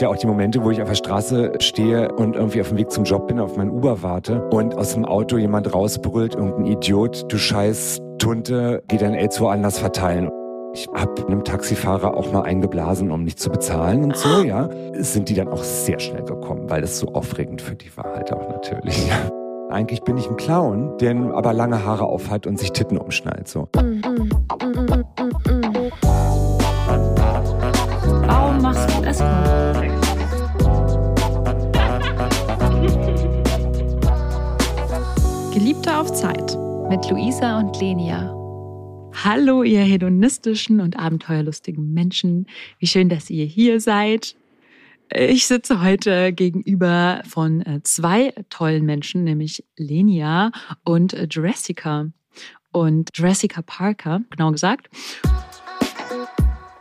ja auch die Momente, wo ich auf der Straße stehe und irgendwie auf dem Weg zum Job bin, auf mein Uber warte und aus dem Auto jemand rausbrüllt, irgendein Idiot, du scheiß Tunte, geh dein AIDS woanders verteilen. Ich habe einem Taxifahrer auch mal eingeblasen, um nicht zu bezahlen und so, ja. Sind die dann auch sehr schnell gekommen, weil das so aufregend für die war halt auch natürlich. Eigentlich bin ich ein Clown, der aber lange Haare aufhat und sich Titten umschnallt, so. Warum auf Zeit. Mit Luisa und Lenia. Hallo, ihr hedonistischen und abenteuerlustigen Menschen. Wie schön, dass ihr hier seid. Ich sitze heute gegenüber von äh, zwei tollen Menschen, nämlich Lenia und äh, Jessica. Und Jessica Parker, genau gesagt.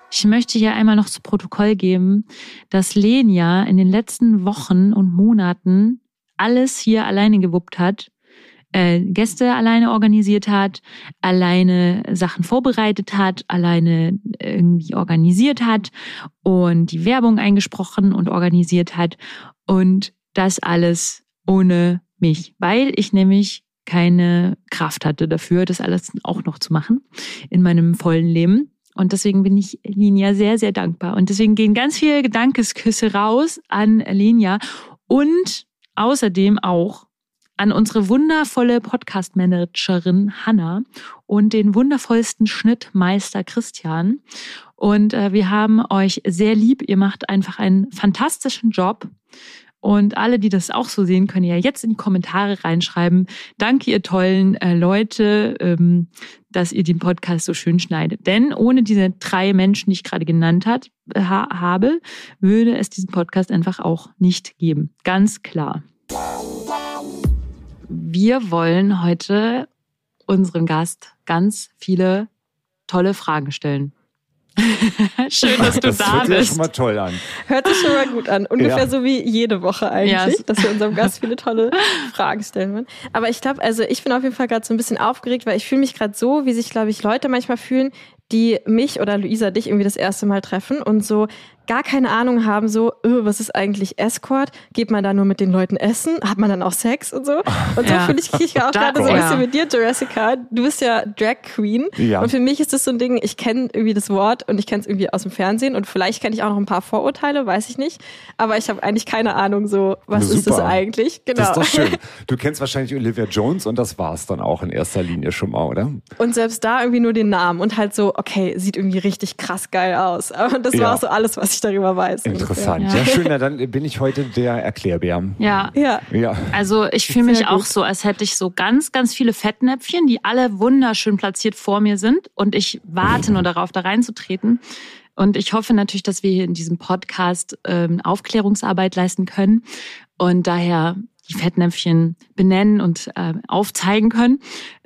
Ich möchte hier einmal noch zu Protokoll geben, dass Lenia in den letzten Wochen und Monaten alles hier alleine gewuppt hat äh, Gäste alleine organisiert hat, alleine Sachen vorbereitet hat, alleine irgendwie organisiert hat und die Werbung eingesprochen und organisiert hat und das alles ohne mich, weil ich nämlich keine Kraft hatte dafür, das alles auch noch zu machen in meinem vollen Leben. Und deswegen bin ich Linia sehr, sehr dankbar. Und deswegen gehen ganz viele Gedankesküsse raus an Linia und außerdem auch an unsere wundervolle Podcast-Managerin Hanna und den wundervollsten Schnittmeister Christian. Und äh, wir haben euch sehr lieb. Ihr macht einfach einen fantastischen Job. Und alle, die das auch so sehen, können ja jetzt in die Kommentare reinschreiben. Danke, ihr tollen äh, Leute, ähm, dass ihr den Podcast so schön schneidet. Denn ohne diese drei Menschen, die ich gerade genannt hat, ha habe, würde es diesen Podcast einfach auch nicht geben. Ganz klar. Wir wollen heute unserem Gast ganz viele tolle Fragen stellen. Schön, dass du das da hört sich ja bist. schon mal toll an. Hört sich schon mal gut an. Ungefähr Ja. so wie jede Woche eigentlich, Ja. dass wir unserem Gast viele tolle Fragen stellen wollen. Aber ich glaube, also ich bin auf jeden Fall gerade so ein bisschen aufgeregt, weil ich fühle mich gerade so, wie sich, glaube ich, Leute manchmal fühlen, die mich oder Luisa dich irgendwie das erste Mal treffen und so gar keine Ahnung haben, so, öh, was ist eigentlich Escort? Geht man da nur mit den Leuten essen? Hat man dann auch Sex und so? Und so Ja. fühle ich mich auch gerade so ein ja. bisschen mit dir, Jessica. Du bist ja Drag Queen. Ja. Und für mich ist das so ein Ding, ich kenne irgendwie das Wort und ich kenne es irgendwie aus dem Fernsehen und vielleicht kenne ich auch noch ein paar Vorurteile, weiß ich nicht. Aber ich habe eigentlich keine Ahnung, so, was Na, ist das super. eigentlich? Genau. Das ist doch schön. Du kennst wahrscheinlich Olivia Jones und das war's dann auch in erster Linie schon mal, oder? Und selbst da irgendwie nur den Namen und halt so, okay, sieht irgendwie richtig krass geil aus. Aber das Ja. war auch so alles, was ich darüber weiß. Interessant. Ja. Ja, schön. Na, dann bin ich heute der Erklärbär. Ja, Ja. Ja. Also ich fühle mich auch so, als hätte ich so ganz, ganz viele Fettnäpfchen, die alle wunderschön platziert vor mir sind und ich warte nur darauf, da reinzutreten. Und ich hoffe natürlich, dass wir hier in diesem Podcast ähm, Aufklärungsarbeit leisten können und daher die Fettnäpfchen benennen und äh, aufzeigen können,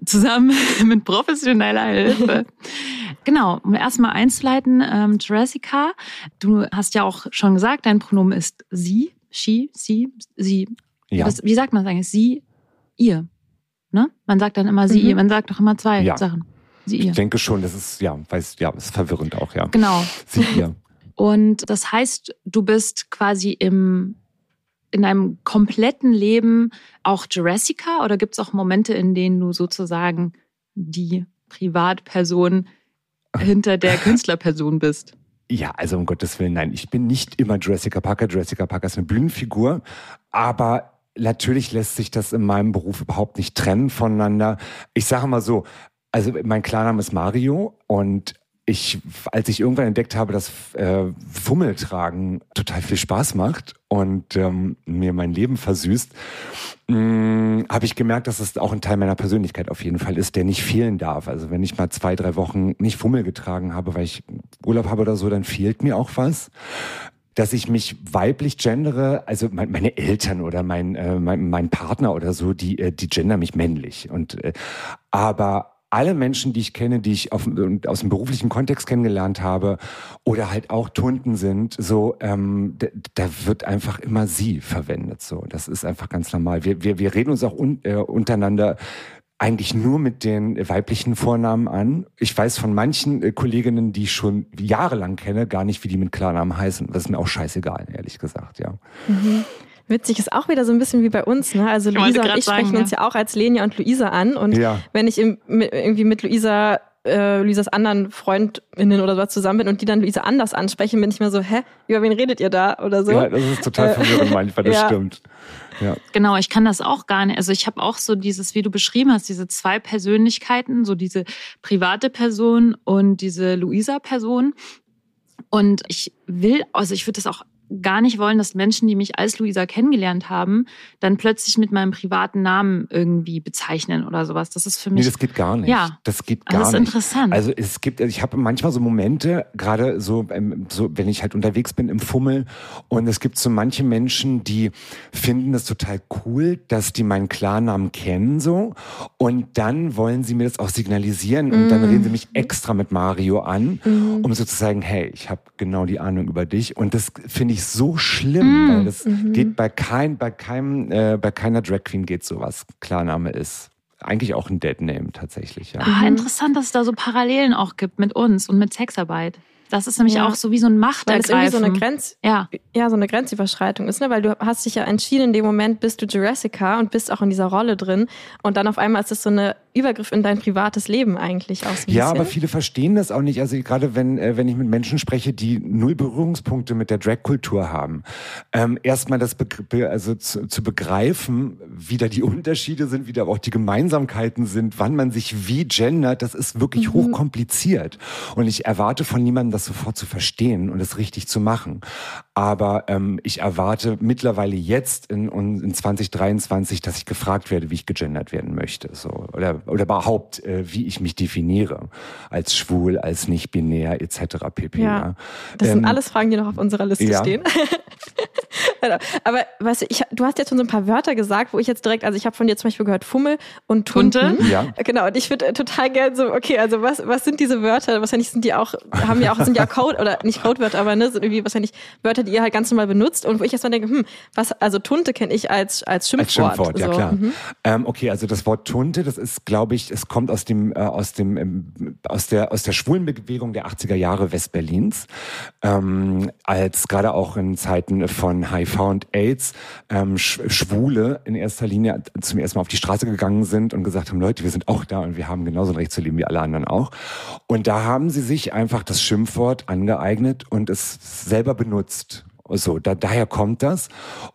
zusammen mit professioneller Hilfe. Genau, um erstmal einzuleiten, ähm, Jessica, du hast ja auch schon gesagt, dein Pronomen ist sie, she, sie, sie, Ja. was, wie sagt man das eigentlich? Sie, ihr. Ne? Man sagt dann immer sie, Mhm. ihr. Man sagt doch immer zwei Ja. Sachen. Sie, Ich ihr. denke schon, das ist, ja, weiß, ja, ist verwirrend auch, ja. Genau. Sie ihr. Und das heißt, du bist quasi im, in deinem kompletten Leben auch Jurassica oder gibt es auch Momente, in denen du sozusagen die Privatperson hinter der Künstlerperson bist? Ja, also um Gottes Willen, nein, ich bin nicht immer Jessica Parker. Jessica Parker ist eine Bühnenfigur, aber natürlich lässt sich das in meinem Beruf überhaupt nicht trennen voneinander. Ich sage mal so, also mein Klarname ist Mario und ich, als ich irgendwann entdeckt habe, dass äh, Fummeltragen total viel Spaß macht und ähm, mir mein Leben versüßt, mh, habe ich gemerkt, dass es auch ein Teil meiner Persönlichkeit auf jeden Fall ist, der nicht fehlen darf. Also wenn ich mal zwei, drei Wochen nicht Fummel getragen habe, weil ich Urlaub habe oder so, dann fehlt mir auch was dass ich mich weiblich gendere, also mein, meine Eltern oder mein, äh, mein, mein Partner oder so, die, äh, die gendern mich männlich. Und äh, aber alle Menschen, die ich kenne, die ich auf, aus dem beruflichen Kontext kennengelernt habe oder halt auch Tunden sind, so ähm, da, da wird einfach immer sie verwendet. So, das ist einfach ganz normal. Wir, wir, wir reden uns auch un, äh, untereinander eigentlich nur mit den weiblichen Vornamen an. Ich weiß von manchen äh, Kolleginnen, die ich schon jahrelang kenne, gar nicht, wie die mit Klarnamen heißen. Das ist mir auch scheißegal, ehrlich gesagt, ja. Mhm. Witzig ist auch wieder so ein bisschen wie bei uns. Ne? Also Ich Luisa und ich grad sprechen sagen, uns ja auch als Lenia und Luisa an. Und Ja. wenn ich im, mit, irgendwie mit Luisa, äh, Luisas anderen FreundInnen oder so zusammen bin und die dann Luisa anders ansprechen, bin ich mir so, hä, über wen redet ihr da oder so? Ja, das ist total Äh, verwirrend manchmal, das ja. stimmt. Ja. Genau, ich kann das auch gar nicht. Also ich habe auch so dieses, wie du beschrieben hast, diese zwei Persönlichkeiten, so diese private Person und diese Luisa-Person. Und ich will, also ich würde das auch gar nicht wollen, dass Menschen, die mich als Luisa kennengelernt haben, dann plötzlich mit meinem privaten Namen irgendwie bezeichnen oder sowas. Das ist für Nee, mich. das geht gar nicht. Ja. Das geht gar das ist nicht. interessant. Also es gibt, also ich habe manchmal so Momente, gerade so, ähm, so, wenn ich halt unterwegs bin im Fummel und es gibt so manche Menschen, die finden das total cool, dass die meinen Klarnamen kennen so und dann wollen sie mir das auch signalisieren und dann reden sie mich extra mit Mario an, um so zu sagen, hey, ich habe genau die Ahnung über dich und das finde ich so schlimm, weil das geht bei kein, bei keinem, äh, bei keiner Drag Queen geht sowas. Klarname ist eigentlich auch ein Dead Name tatsächlich, ja. ah, interessant, dass es da so Parallelen auch gibt mit uns und mit Sexarbeit. Das ist nämlich Ja. auch so wie so ein Weil es irgendwie so eine Machtergreifen. Grenz, ja. ja, so eine Grenzüberschreitung ist, ne? Weil du hast dich ja entschieden, in dem Moment bist du Jurassica und bist auch in dieser Rolle drin. Und dann auf einmal ist es so eine Übergriff in dein privates Leben eigentlich so ein Ja, bisschen. aber viele verstehen das auch nicht. Also gerade wenn, äh, wenn ich mit Menschen spreche, die null Berührungspunkte mit der Drag-Kultur haben, ähm, erstmal das begr- be also zu, zu begreifen, wie da die Unterschiede sind, wie da auch die Gemeinsamkeiten sind, wann man sich wie gendert, das ist wirklich Mhm. hochkompliziert. Und ich erwarte von niemandem, das sofort zu verstehen und es richtig zu machen. Aber ähm, ich erwarte mittlerweile jetzt in, in 2023, dass ich gefragt werde, wie ich gegendert werden möchte. So. Oder, oder überhaupt, äh, wie ich mich definiere. Als schwul, als nicht binär, etc. pp. Ja. Das sind Ähm, alles Fragen, die noch auf unserer Liste ja. stehen. Genau. Aber du, ich, du hast jetzt schon so ein paar Wörter gesagt, wo ich jetzt direkt, also ich habe von dir zum Beispiel gehört Fummel und Tunte. Ja. Genau, und ich würde total gern so, okay, also was, was sind diese Wörter? Wahrscheinlich sind die auch, haben ja auch, sind ja Code, oder nicht Codewörter, aber ne, sind irgendwie wahrscheinlich Wörter, die ihr halt ganz normal benutzt und wo ich erstmal denke, hm, was, also Tunte kenne ich als, als Schimpfwort. Als Schimpfwort, ja so. klar. Mhm. Ähm, okay, also das Wort Tunte, das ist, glaube ich, es kommt aus dem, äh, aus dem, ähm, aus der, aus der schwulen Bewegung der 80er Jahre Westberlins, ähm, als gerade auch in Zeiten von HIV und AIDS ähm, Sch Schwule in erster Linie zum ersten Mal auf die Straße gegangen sind und gesagt haben, Leute, wir sind auch da und wir haben genauso ein Recht zu leben wie alle anderen auch. Und da haben sie sich einfach das Schimpfwort angeeignet und es selber benutzt. So, da, daher kommt das.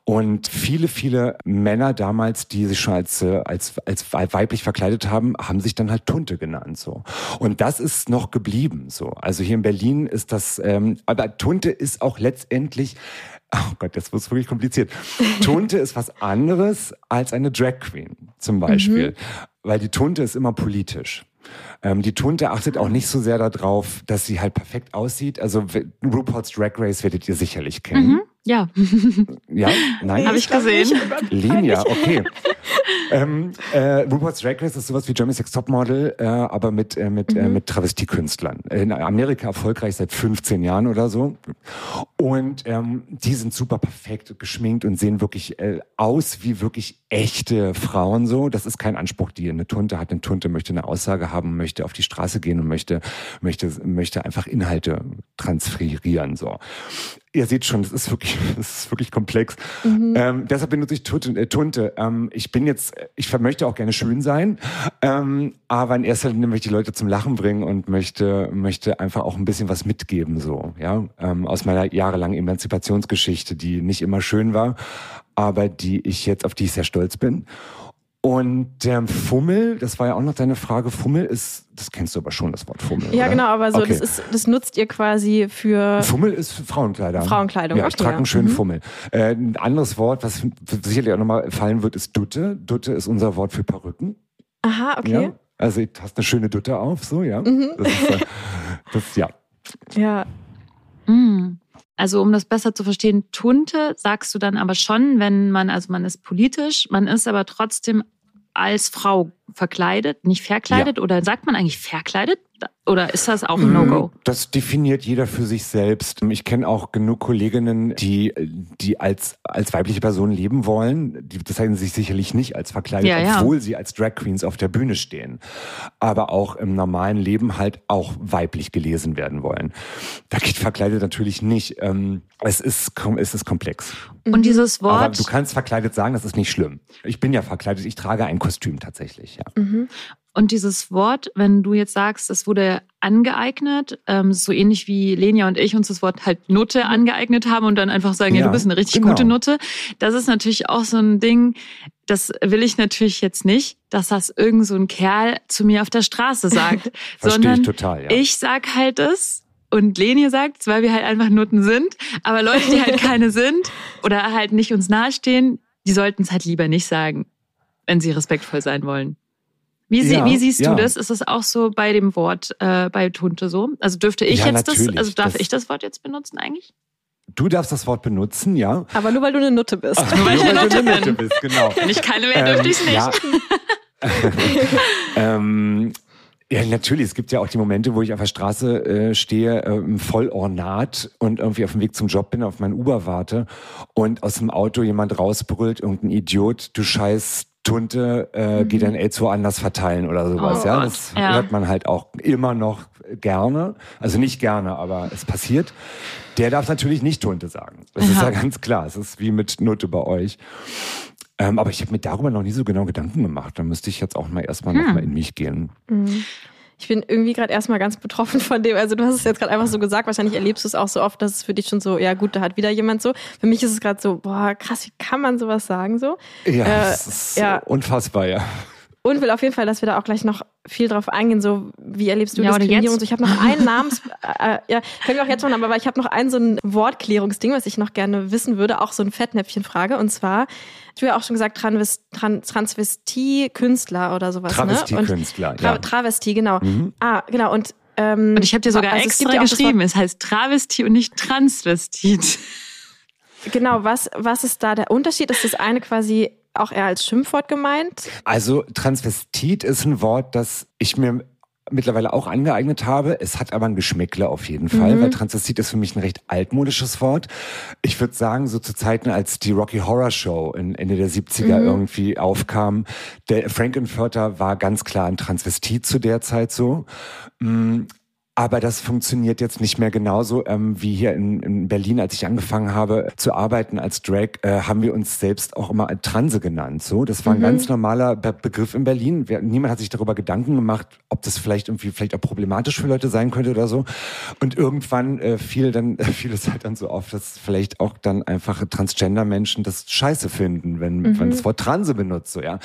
Und viele, viele Männer damals, die sich schon als, äh, als, als weiblich verkleidet haben, haben sich dann halt Tunte genannt. So. Und das ist noch geblieben. So. Also hier in Berlin ist das, ähm, aber Tunte ist auch letztendlich, oh Gott, das wird wirklich kompliziert. Tunte ist was anderes als eine Drag Queen zum Beispiel. Weil die Tunte ist immer politisch. Ähm, die Tunte achtet auch nicht so sehr darauf, dass sie halt perfekt aussieht. Also RuPaul's Drag Race werdet ihr sicherlich kennen. Ja, Ja? Nein? habe ich gesehen. Lenia, okay. ähm, äh, RuPaul's Drag Race ist sowas wie Germany's Next Topmodel, äh, aber mit, äh, mit, äh, mit Travestiekünstlern. In Amerika erfolgreich seit 15 Jahren oder so. Und ähm, die sind super perfekt geschminkt und sehen wirklich äh, aus wie wirklich echte Frauen so. Das ist kein Anspruch, die eine Tunte hat. Eine Tunte möchte eine Aussage haben, möchte auf die Straße gehen und möchte, möchte, möchte einfach Inhalte transferieren. So. Ihr seht schon, das ist wirklich, das ist wirklich komplex. Ähm, deshalb benutze ich Tunte. Äh, Tunte. Ähm, ich bin jetzt, ich möchte auch gerne schön sein, ähm, aber in erster Linie möchte ich die Leute zum Lachen bringen und möchte, möchte einfach auch ein bisschen was mitgeben, so, ja, ähm, aus meiner jahrelangen Emanzipationsgeschichte, die nicht immer schön war, aber die ich jetzt, auf die ich sehr stolz bin. Und der Fummel, das war ja auch noch deine Frage. Fummel ist, das kennst du aber schon, das Wort Fummel. Ja, oder? genau, aber so, Okay. das ist, das nutzt ihr quasi für, Fummel ist Frauenkleider. Frauenkleidung, Ja, ich okay, trage ja. einen schönen Mhm. Fummel. Äh, ein anderes Wort, was sicherlich auch nochmal fallen wird, ist Dutte. Dutte ist unser Wort für Perücken. aha, okay. Mhm. Ja? Also du hast eine schöne Dutte auf, so, ja. Das ist, äh, das, ja. Ja, Mm. Also um das besser zu verstehen, Tunte sagst du dann aber schon, wenn man, also man ist politisch, man ist aber trotzdem als Frau verkleidet, nicht verkleidet oder sagt man eigentlich verkleidet? Oder ist das auch ein No-Go? Das definiert jeder für sich selbst. Ich kenne auch genug Kolleginnen, die, die als, als weibliche Person leben wollen. Die bezeichnen sich sicherlich nicht als verkleidet, Ja, ja. obwohl sie als Drag Queens auf der Bühne stehen. Aber auch im normalen Leben halt auch weiblich gelesen werden wollen. Da geht verkleidet natürlich nicht. Ähm, Es ist, es ist komplex. Und dieses Aber Wort, du kannst verkleidet sagen, das ist nicht schlimm. Ich bin ja verkleidet, ich trage ein Kostüm tatsächlich, ja. Und dieses Wort, wenn du jetzt sagst, es wurde angeeignet, ähm, so ähnlich wie Lenia und ich uns das Wort halt Nutte angeeignet haben und dann einfach sagen, ja, Ja, du bist eine richtig genau. gute Nutte. Das ist natürlich auch so ein Ding, das will ich natürlich jetzt nicht, dass das irgend so ein Kerl zu mir auf der Straße sagt, Verstehe sondern ich total, ja. ich sag halt es und Leni sagt weil wir halt einfach Nutten sind, aber Leute, die halt keine sind oder halt nicht uns nahestehen, die sollten es halt lieber nicht sagen, wenn sie respektvoll sein wollen. Wie, sie, Ja, wie siehst ja. du das? Ist es auch so bei dem Wort, äh, bei Tunte so? Also dürfte ich Ja, jetzt das, also darf Das- ich das Wort jetzt benutzen eigentlich? Du darfst das Wort benutzen, ja. Aber nur weil du eine Nutte bist. Nur weil ich eine du Nutte eine bin. bist, genau. Wenn ich keine wäre, dürfte ich es nicht. Ja. ähm, ja, natürlich. Es gibt ja auch die Momente, wo ich auf der Straße äh, stehe, ähm, voll ornat und irgendwie auf dem Weg zum Job bin, auf mein Uber warte und aus dem Auto jemand rausbrüllt, irgendein Idiot, du scheiß Tunte, äh, geh dein Aids woanders verteilen oder sowas. Mhm. Oh ja, das ja. hört man halt auch immer noch gerne. Also nicht gerne, aber es passiert. Der darf natürlich nicht Tunte sagen. Das ist Ja. ja ganz klar. Es ist wie mit Nutte bei euch. Ähm, aber ich habe mir darüber noch nie so genau Gedanken gemacht. Da müsste ich jetzt auch mal erstmal noch mal in mich gehen. Ich bin irgendwie gerade erstmal ganz betroffen von dem. Also du hast es jetzt gerade einfach so gesagt, wahrscheinlich erlebst du es auch so oft, dass es für dich schon so, ja gut, da hat wieder jemand so. Für mich ist es gerade so, boah, krass, wie kann man sowas sagen so? Ja, Äh, das ist ja. unfassbar, ja. Und will auf jeden Fall, dass wir da auch gleich noch viel drauf eingehen, so wie erlebst du Ja, Diskriminierung? jetzt? So, ich habe noch einen Namens, äh, ja, können wir auch jetzt machen, aber ich habe noch ein so ein Wortklärungsding, was ich noch gerne wissen würde, auch so ein Fettnäpfchenfrage. Und zwar, du ja auch schon gesagt, Transvest, Tran, Transvestie-Künstler oder sowas. Ne? Travestie-Künstler, Tra ja. Travestie, genau. Ah, genau. Und, ähm, Und ich habe dir sogar also extra ja geschrieben, es heißt Travestie und nicht Transvestit. Genau, was, was ist da der Unterschied? Ist das eine quasi auch eher als Schimpfwort gemeint? Also Transvestit ist ein Wort, das ich mir mittlerweile auch angeeignet habe. Es hat aber ein Geschmäckle auf jeden Fall, weil Transvestit ist für mich ein recht altmodisches Wort. Ich würde sagen, so zu Zeiten, als die Rocky Horror Show in Ende der 70er irgendwie aufkam, der Frankenfurter war ganz klar ein Transvestit zu der Zeit so. Aber das funktioniert jetzt nicht mehr genauso ähm, wie hier in, in Berlin, als ich angefangen habe zu arbeiten als Drag, äh, haben wir uns selbst auch immer Transe genannt. So, das war ein ganz normaler Be Begriff in Berlin. Wir, niemand hat sich darüber Gedanken gemacht, ob das vielleicht irgendwie vielleicht auch problematisch für Leute sein könnte oder so. Und irgendwann äh, fiel dann fiel es halt dann so auf, dass vielleicht auch dann einfach Transgender-Menschen das Scheiße finden, wenn man das Wort Transe benutzt. So ja,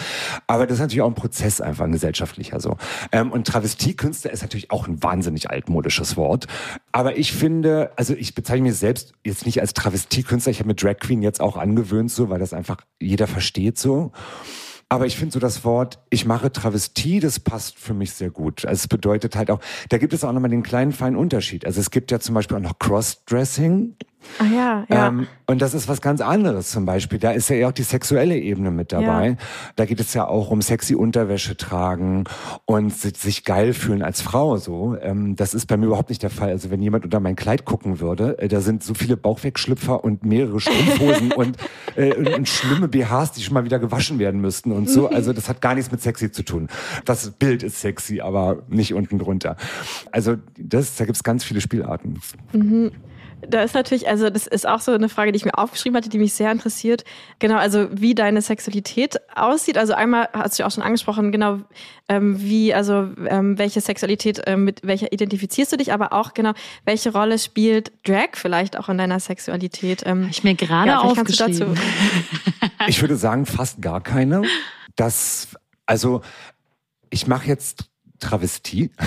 aber das ist natürlich auch ein Prozess einfach ein gesellschaftlicher so. Ähm, und Travestiekünstler ist natürlich auch ein wahnsinnig altmodisches Wort. Aber ich finde, also ich bezeichne mich selbst jetzt nicht als Travestiekünstler. Ich habe mir Drag Queen jetzt auch angewöhnt, so, weil das einfach jeder versteht so. Aber ich finde so das Wort, ich mache Travestie, das passt für mich sehr gut. Also es bedeutet halt auch, da gibt es auch nochmal den kleinen feinen Unterschied. Also es gibt ja zum Beispiel auch noch Crossdressing. Ah ja, ja. Ähm, und das ist was ganz anderes zum Beispiel. Da ist ja eher auch die sexuelle Ebene mit dabei. Ja. Da geht es ja auch um sexy Unterwäsche tragen und si- sich geil fühlen als Frau. So, ähm, das ist bei mir überhaupt nicht der Fall. Also wenn jemand unter mein Kleid gucken würde, äh, da sind so viele Bauchwegschlüpfer und mehrere Strumpfhosen und, äh, und, und schlimme BHs, die schon mal wieder gewaschen werden müssten und so. Also das hat gar nichts mit sexy zu tun. Das Bild ist sexy, aber nicht unten drunter. Also das, da gibt's ganz viele Spielarten. Da ist natürlich, also das ist auch so eine Frage, die ich mir aufgeschrieben hatte, die mich sehr interessiert. Genau, also wie deine Sexualität aussieht. Also einmal hast du ja auch schon angesprochen, genau, ähm, wie, also ähm, welche Sexualität, ähm, mit welcher identifizierst du dich, aber auch genau, welche Rolle spielt Drag vielleicht auch in deiner Sexualität? Ähm, ich mir gerade ja, aufgeschrieben. Ich würde sagen, fast gar keine. Das, also, ich mache jetzt Travestie.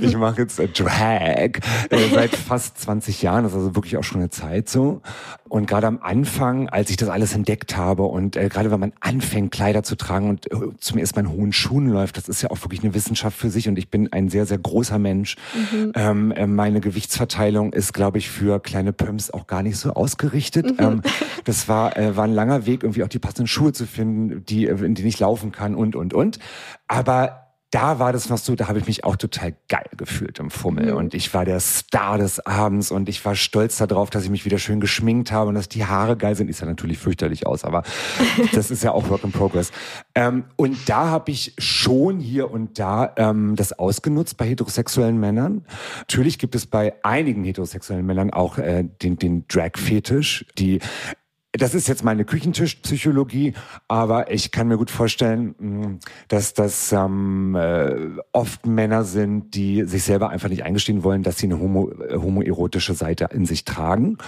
Ich mache jetzt äh, Drag äh, seit fast 20 Jahren. Das ist also wirklich auch schon eine Zeit so. Und gerade am Anfang, als ich das alles entdeckt habe und äh, gerade wenn man anfängt, Kleider zu tragen und äh, zum ersten Mal in hohen Schuhen läuft, das ist ja auch wirklich eine Wissenschaft für sich. Und ich bin ein sehr, sehr großer Mensch. Ähm, äh, meine Gewichtsverteilung ist, glaube ich, für kleine Pumps auch gar nicht so ausgerichtet. Ähm, das war, äh, war ein langer Weg, irgendwie auch die passenden Schuhe zu finden, die, in denen ich laufen kann und, und, und. Aber da war das noch so, da habe ich mich auch total geil gefühlt im Fummel. Mhm. Und ich war der Star des Abends und ich war stolz darauf, dass ich mich wieder schön geschminkt habe und dass die Haare geil sind. Ist ja natürlich fürchterlich aus, aber das ist ja auch Work in Progress. Ähm, und da habe ich schon hier und da ähm, das ausgenutzt bei heterosexuellen Männern. Natürlich gibt es bei einigen heterosexuellen Männern auch äh, den, den Drag-Fetisch, die das ist jetzt meine Küchentischpsychologie, aber ich kann mir gut vorstellen, mm, dass das ähm, äh, oft Männer sind, die sich selber einfach nicht eingestehen wollen, dass sie eine homo, äh, homoerotische Seite in sich tragen.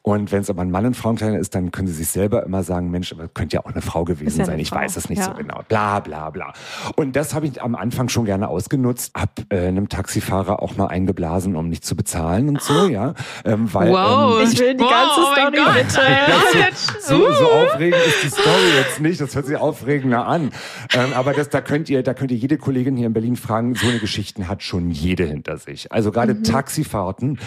Und wenn es aber ein Mann und Frauenkleider ist, dann können sie sich selber immer sagen, Mensch, aber könnte ja auch eine Frau gewesen ja sein. Ich Frau. weiß es nicht ja. so genau. Bla bla bla. Und das habe ich am Anfang schon gerne ausgenutzt, hab äh, einem Taxifahrer auch mal eingeblasen, um nicht zu bezahlen und so, ja. Ähm, weil, wow, ähm, ich will die ganze wow, Story oh bitte. so, so aufregend ist die Story jetzt nicht. Das hört sich aufregender an. Ähm, aber das, da könnt ihr, da könnt ihr jede Kollegin hier in Berlin fragen. So eine Geschichten hat schon jede hinter sich. Also gerade mhm. Taxifahrten,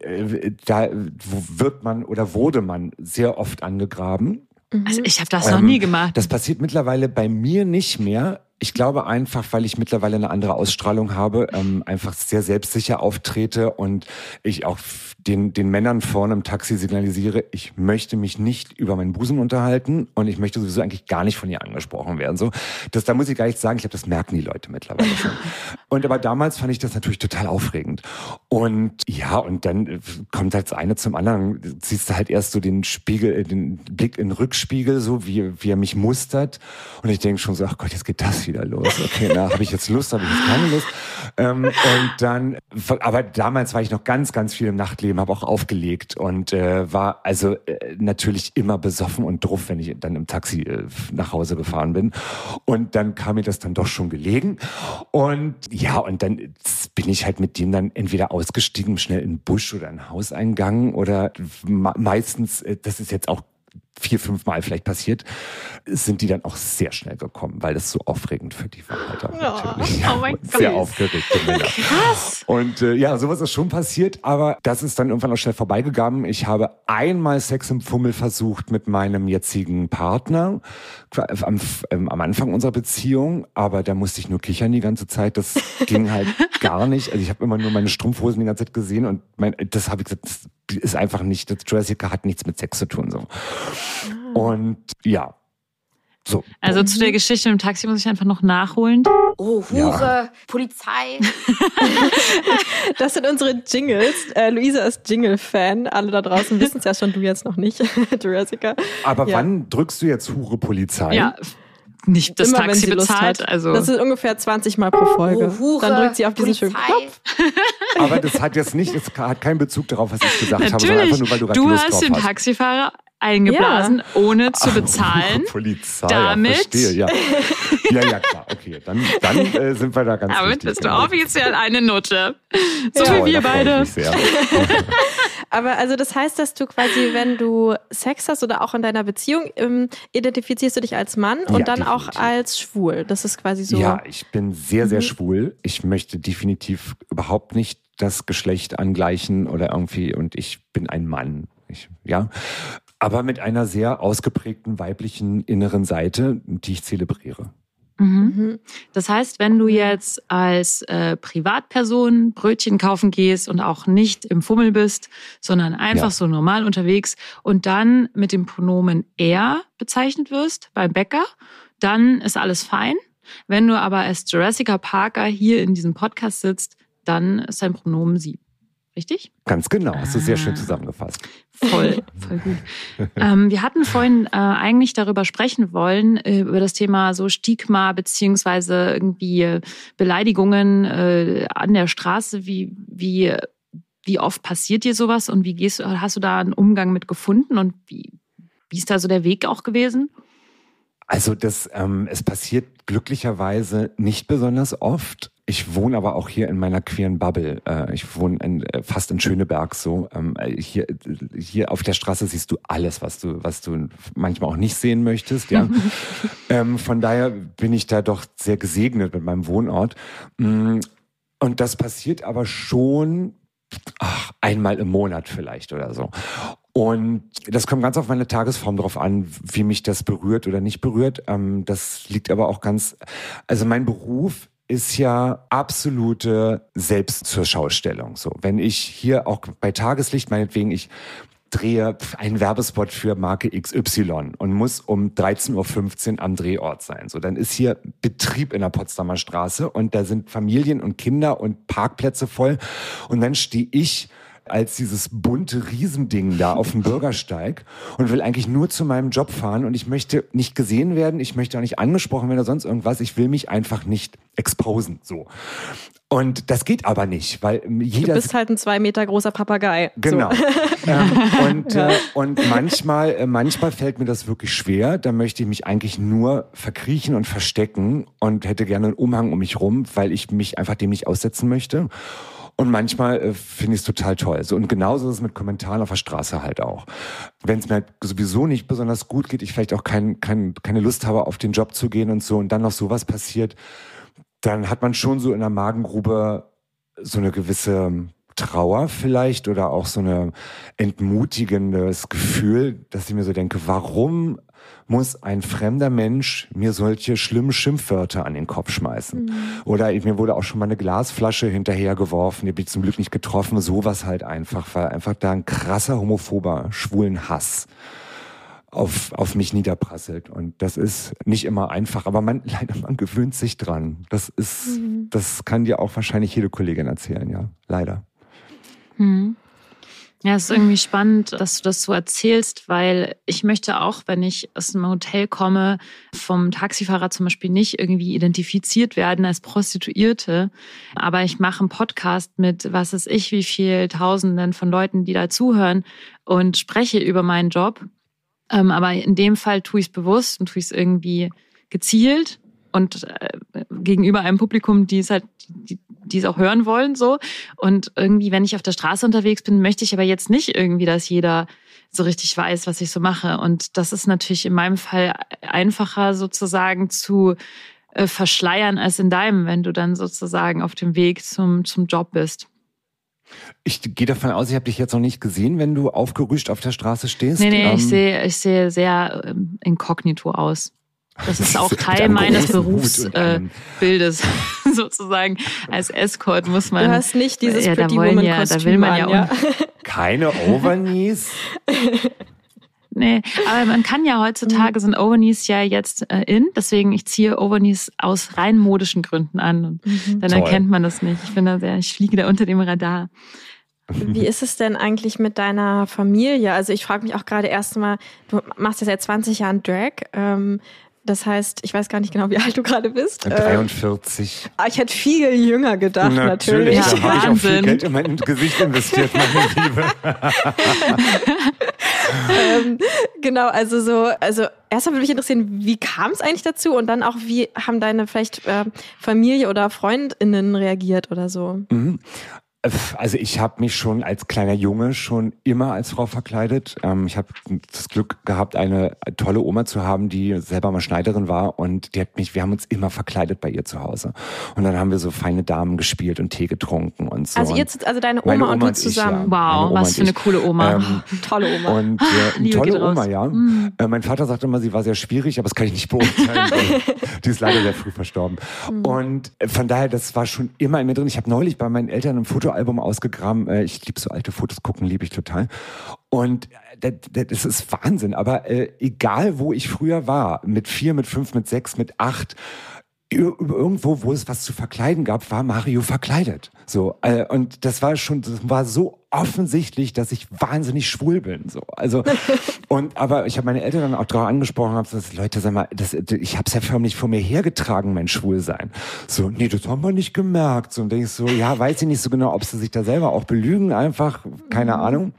äh, da wird man oder wurde man sehr oft angegraben. Also ich habe das ähm, noch nie gemacht. Das passiert mittlerweile bei mir nicht mehr. Ich glaube einfach, weil ich mittlerweile eine andere Ausstrahlung habe, ähm, einfach sehr selbstsicher auftrete und ich auch den, den Männern vorne im Taxi signalisiere, ich möchte mich nicht über meinen Busen unterhalten und ich möchte sowieso eigentlich gar nicht von ihr angesprochen werden. So, das, da muss ich gar nicht sagen, ich glaube, das merken die Leute mittlerweile schon. Und aber damals fand ich das natürlich total aufregend. Und ja, und dann kommt halt das eine zum anderen. Siehst du halt erst so den Spiegel, äh, den Blick in den Rückspiegel, so wie, wie er mich mustert. Und ich denke schon so, ach Gott, jetzt geht das wieder los. Okay, na, habe ich jetzt Lust, habe ich jetzt keine Lust. Ähm, und dann, aber damals war ich noch ganz, ganz viel im Nachtleben, habe auch aufgelegt und äh, war also äh, natürlich immer besoffen und druff, wenn ich dann im Taxi äh, nach Hause gefahren bin. Und dann kam mir das dann doch schon gelegen. Und ja, und dann bin ich halt mit dem dann entweder ausgestiegen, schnell in den Busch oder in den Hauseingang oder meistens, äh, das ist jetzt auch vier, fünf Mal vielleicht passiert, sind die dann auch sehr schnell gekommen, weil das so aufregend für die war. Halt auch natürlich. Oh, mein Gott. Sehr. Krass. Und äh, ja, sowas ist schon passiert, aber das ist dann irgendwann auch schnell vorbeigegangen. Ich habe einmal Sex im Fummel versucht mit meinem jetzigen Partner am, ähm, am Anfang unserer Beziehung, aber da musste ich nur kichern die ganze Zeit. Das ging halt gar nicht. Also ich habe immer nur meine Strumpfhosen die ganze Zeit gesehen und mein, das habe ich gesagt, das ist einfach nicht, das Jurassic hat nichts mit Sex zu tun. so. Ah. Und ja, so. Also zu der Geschichte im Taxi muss ich einfach noch nachholen. Oh, Hure, ja. Polizei. das sind unsere Jingles. Äh, Luisa ist Jingle-Fan. Alle da draußen wissen es ja schon, du jetzt noch nicht, Jurassica. Aber ja. wann drückst du jetzt Hure Polizei? Ja, nicht das Immer, Taxi bezahlt. Also. Das ist ungefähr 20 Mal pro Folge. Oh, Hure, Dann drückt sie auf diesen schönen Knopf. Aber das hat jetzt nicht, das hat keinen Bezug darauf, was ich gesagt Natürlich. habe, sondern einfach nur, weil du Du Lust hast den hast. Taxifahrer eingeblasen, ja. ohne zu bezahlen. Ach, Polizei, Damit. Ja, verstehe, ja. ja, ja, klar, okay. Dann, dann äh, sind wir da ganz Damit richtig, bist du genau. offiziell eine Nutte. So ja. wie wir beide. Aber also das heißt, dass du quasi, wenn du Sex hast oder auch in deiner Beziehung, ähm, identifizierst du dich als Mann und ja, dann definitiv. auch als schwul. Das ist quasi so. Ja, ich bin sehr, sehr mhm. schwul. Ich möchte definitiv überhaupt nicht das Geschlecht angleichen oder irgendwie und ich bin ein Mann. Ich, ja, aber mit einer sehr ausgeprägten weiblichen inneren Seite, die ich zelebriere. Mhm. mhm. Das heißt, wenn du jetzt als äh, Privatperson Brötchen kaufen gehst und auch nicht im Fummel bist, sondern einfach ja. so normal unterwegs und dann mit dem Pronomen er bezeichnet wirst beim Bäcker, dann ist alles fein. Wenn du aber als Jurassica Parker hier in diesem Podcast sitzt, dann ist dein Pronomen sie. Richtig? Ganz genau, hast du sehr schön ah. zusammengefasst. Voll, voll gut. ähm, wir hatten vorhin äh, eigentlich darüber sprechen wollen, äh, über das Thema so Stigma beziehungsweise irgendwie Beleidigungen äh, an der Straße. Wie, wie, wie oft passiert dir sowas und wie gehst du, hast du da einen Umgang mit gefunden und wie, wie ist da so der Weg auch gewesen? Also das, ähm, es passiert glücklicherweise nicht besonders oft. Ich wohne aber auch hier in meiner queeren Bubble. Äh, ich wohne in, äh, fast in Schöneberg so. Ähm, hier, hier auf der Straße siehst du alles, was du, was du manchmal auch nicht sehen möchtest. Ja. ähm, von daher bin ich da doch sehr gesegnet mit meinem Wohnort. Mm, und das passiert aber schon ach, einmal im Monat vielleicht oder so. Und das kommt ganz auf meine Tagesform drauf an, wie mich das berührt oder nicht berührt. Ähm, das liegt aber auch ganz, also mein Beruf ist ja absolute Selbstzurschaustellung. So, wenn ich hier auch bei Tageslicht, meinetwegen, ich drehe einen Werbespot für Marke XY und muss um 13.15 Uhr am Drehort sein. So, dann ist hier Betrieb in der Potsdamer Straße und da sind Familien und Kinder und Parkplätze voll. Und dann stehe ich als dieses bunte Riesending da auf dem Bürgersteig und will eigentlich nur zu meinem Job fahren und ich möchte nicht gesehen werden, ich möchte auch nicht angesprochen werden oder sonst irgendwas, ich will mich einfach nicht exposen, so. Und das geht aber nicht, weil jeder. Du bist halt ein zwei Meter großer Papagei. Genau. So. ähm, und, ja. äh, und manchmal, äh, manchmal fällt mir das wirklich schwer. Da möchte ich mich eigentlich nur verkriechen und verstecken und hätte gerne einen Umhang um mich rum, weil ich mich einfach dem nicht aussetzen möchte. Und manchmal äh, finde ich es total toll. So, und genauso ist es mit Kommentaren auf der Straße halt auch. Wenn es mir halt sowieso nicht besonders gut geht, ich vielleicht auch kein, kein, keine Lust habe, auf den Job zu gehen und so, und dann noch sowas passiert, dann hat man schon so in der Magengrube so eine gewisse Trauer vielleicht oder auch so eine entmutigendes Gefühl, dass ich mir so denke, warum muss ein fremder Mensch mir solche schlimmen Schimpfwörter an den Kopf schmeißen. Mhm. Oder mir wurde auch schon mal eine Glasflasche hinterhergeworfen, die bin ich zum Glück nicht getroffen, sowas halt einfach, weil einfach da ein krasser homophober, schwulen Hass auf, auf mich niederprasselt. Und das ist nicht immer einfach, aber man, leider, man gewöhnt sich dran. Das ist, mhm. das kann dir auch wahrscheinlich jede Kollegin erzählen, ja. Leider. Mhm. Ja, es ist irgendwie spannend, dass du das so erzählst, weil ich möchte auch, wenn ich aus einem Hotel komme, vom Taxifahrer zum Beispiel nicht irgendwie identifiziert werden als Prostituierte. Aber ich mache einen Podcast mit, was ist ich, wie viel Tausenden von Leuten, die da zuhören und spreche über meinen Job. Ähm, aber in dem Fall tue ich es bewusst und tue ich es irgendwie gezielt und äh, gegenüber einem Publikum, die es halt, die, die es auch hören wollen, so. Und irgendwie, wenn ich auf der Straße unterwegs bin, möchte ich aber jetzt nicht irgendwie, dass jeder so richtig weiß, was ich so mache. Und das ist natürlich in meinem Fall einfacher sozusagen zu äh, verschleiern als in deinem, wenn du dann sozusagen auf dem Weg zum, zum Job bist. Ich gehe davon aus, ich habe dich jetzt noch nicht gesehen, wenn du aufgerüscht auf der Straße stehst. Nee, nee, ähm, ich sehe ich sehe sehr ähm, inkognito aus. Das ist auch Teil meines Berufsbildes, äh, sozusagen. Als Escort muss man. Du hast nicht dieses ja, Pretty da Woman ja, Da will man ja, ja. Keine Overknees? Nee, aber man kann ja heutzutage mhm. sind Overknees ja jetzt äh, in, deswegen ich ziehe Overknees aus rein modischen Gründen an und mhm. dann Toll. erkennt man das nicht. Ich bin da sehr, ich fliege da unter dem Radar. Wie ist es denn eigentlich mit deiner Familie? Also ich frage mich auch gerade erst mal, du machst ja seit 20 Jahren Drag. Ähm, das heißt, ich weiß gar nicht genau, wie alt du gerade bist. 43. Äh, ich hätte viel jünger gedacht, natürlich. natürlich. Ja, habe ich auch viel Geld in mein Gesicht investiert, meine Liebe. ähm, genau, also so, also erstmal würde mich interessieren, wie kam es eigentlich dazu und dann auch, wie haben deine vielleicht äh, Familie oder FreundInnen reagiert oder so? Mhm. Also ich habe mich schon als kleiner Junge schon immer als Frau verkleidet. Ähm, ich habe das Glück gehabt, eine tolle Oma zu haben, die selber mal Schneiderin war und die hat mich, wir haben uns immer verkleidet bei ihr zu Hause. Und dann haben wir so feine Damen gespielt und Tee getrunken und so. Also jetzt, also deine Oma, Oma und du zusammen. Ich, ja. Wow, was für eine coole Oma. Ähm, tolle Oma. Und äh, eine tolle Oma, ja. Mhm. Äh, mein Vater sagt immer, sie war sehr schwierig, aber das kann ich nicht beurteilen. die ist leider sehr früh verstorben. Mhm. Und von daher, das war schon immer in mir drin. Ich habe neulich bei meinen Eltern ein Foto Fotoalbum ausgegraben. Äh, ich liebe so alte Fotos gucken, liebe ich total. Und äh, das ist Wahnsinn. Aber äh, egal, wo ich früher war, mit vier, mit fünf, mit sechs, mit acht, irgendwo, wo es was zu verkleiden gab, war Mario verkleidet. So äh, und das war schon, das war so offensichtlich, dass ich wahnsinnig schwul bin. So also und aber ich habe meine Eltern dann auch darauf angesprochen, habe dass Leute, sag mal, das, ich habe es ja förmlich vor mir hergetragen, mein Schwulsein. So nee, das haben wir nicht gemerkt. So und denke ich so, ja, weiß ich nicht so genau, ob sie sich da selber auch belügen, einfach keine mhm. Ahnung.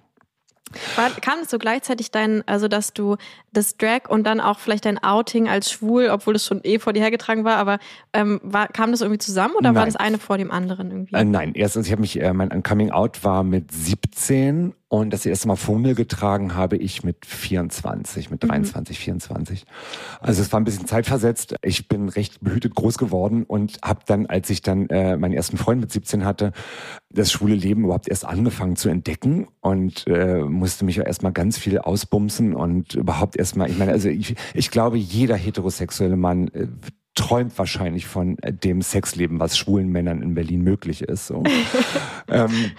War, kam es so gleichzeitig dein, also dass du das Drag und dann auch vielleicht dein Outing als schwul, obwohl es schon eh vor dir hergetragen war, aber ähm, war, kam das irgendwie zusammen oder nein. war das eine vor dem anderen irgendwie? Äh, nein, erstens, ich habe mich, äh, mein Coming Out war mit 17 und das erste Mal Fummel getragen habe ich mit 24, mit 23, mhm. 24. Also es war ein bisschen zeitversetzt. Ich bin recht behütet groß geworden und habe dann, als ich dann äh, meinen ersten Freund mit 17 hatte, das schwule Leben überhaupt erst angefangen zu entdecken und äh, musste mich ja erstmal ganz viel ausbumsen und überhaupt erstmal, ich meine, also ich, ich glaube, jeder heterosexuelle Mann äh, träumt wahrscheinlich von äh, dem Sexleben, was schwulen Männern in Berlin möglich ist. So. ähm,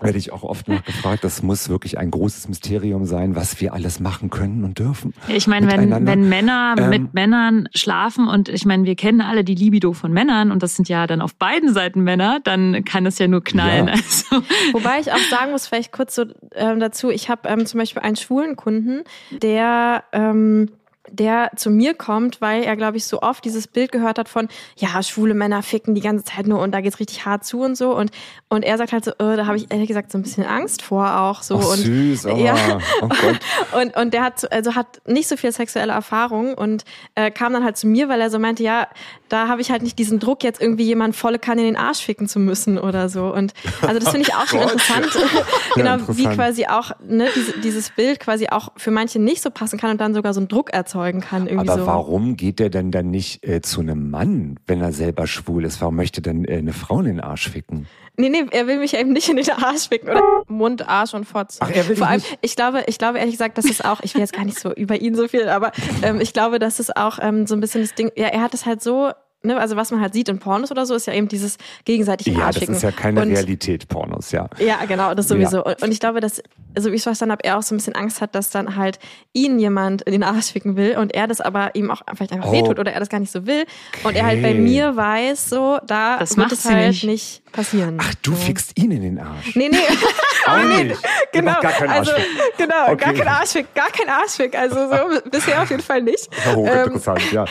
werde ich auch oft nachgefragt. Das muss wirklich ein großes Mysterium sein, was wir alles machen können und dürfen. Ich meine, wenn, wenn Männer ähm, mit Männern schlafen und ich meine, wir kennen alle die Libido von Männern und das sind ja dann auf beiden Seiten Männer, dann kann es ja nur knallen. Ja. Also. Wobei ich auch sagen muss, vielleicht kurz so ähm, dazu, ich habe ähm, zum Beispiel einen schwulen Kunden, der ähm, der zu mir kommt, weil er, glaube ich, so oft dieses Bild gehört hat von, ja, schwule Männer ficken die ganze Zeit nur und da geht's richtig hart zu und so. Und, und er sagt halt so, oh, da habe ich ehrlich gesagt so ein bisschen Angst vor auch. So. Ach, und, süß, oh, ja. oh und, und der hat, also hat nicht so viel sexuelle Erfahrung und äh, kam dann halt zu mir, weil er so meinte, ja, da habe ich halt nicht diesen Druck, jetzt irgendwie jemand volle Kanne in den Arsch ficken zu müssen oder so. Und also das finde ich auch schon interessant. genau, interessant. wie quasi auch ne, diese, dieses Bild quasi auch für manche nicht so passen kann und dann sogar so einen Druck erzeugen kann. Irgendwie Aber so. warum geht der denn dann nicht äh, zu einem Mann, wenn er selber schwul ist? Warum möchte denn äh, eine Frau in den Arsch ficken? Nee, nee, er will mich eben nicht in den Arsch ficken oder Mund, Arsch und Fotz. Ach, er will Vor allem, nicht. ich glaube, ich glaube ehrlich gesagt, das ist auch, ich will jetzt gar nicht so über ihn so viel, aber ähm, ich glaube, das ist auch ähm, so ein bisschen das Ding, ja, er hat es halt so Ne, also was man halt sieht in Pornos oder so, ist ja eben dieses gegenseitige Ja, Arschficken. das ist ja keine und, Realität, Pornos, ja. Ja, genau, das sowieso. Ja. Und ich glaube, dass, also wie ich es verstanden habe, er auch so ein bisschen Angst hat, dass dann halt ihn jemand in den Arsch ficken will und er das aber ihm auch vielleicht einfach oh. wehtut oder er das gar nicht so will. Okay. Und er halt bei mir weiß, so, da das wird es halt nicht. nicht. passieren. Ach, du so. fickst ihn in den Arsch. Nee, nee. Auch nee, nicht. Genau, gar keinen also, genau, okay. gar kein Arschfick, gar kein Arschfick, also so bisher auf jeden Fall nicht. Oh, interessant, ähm, ja.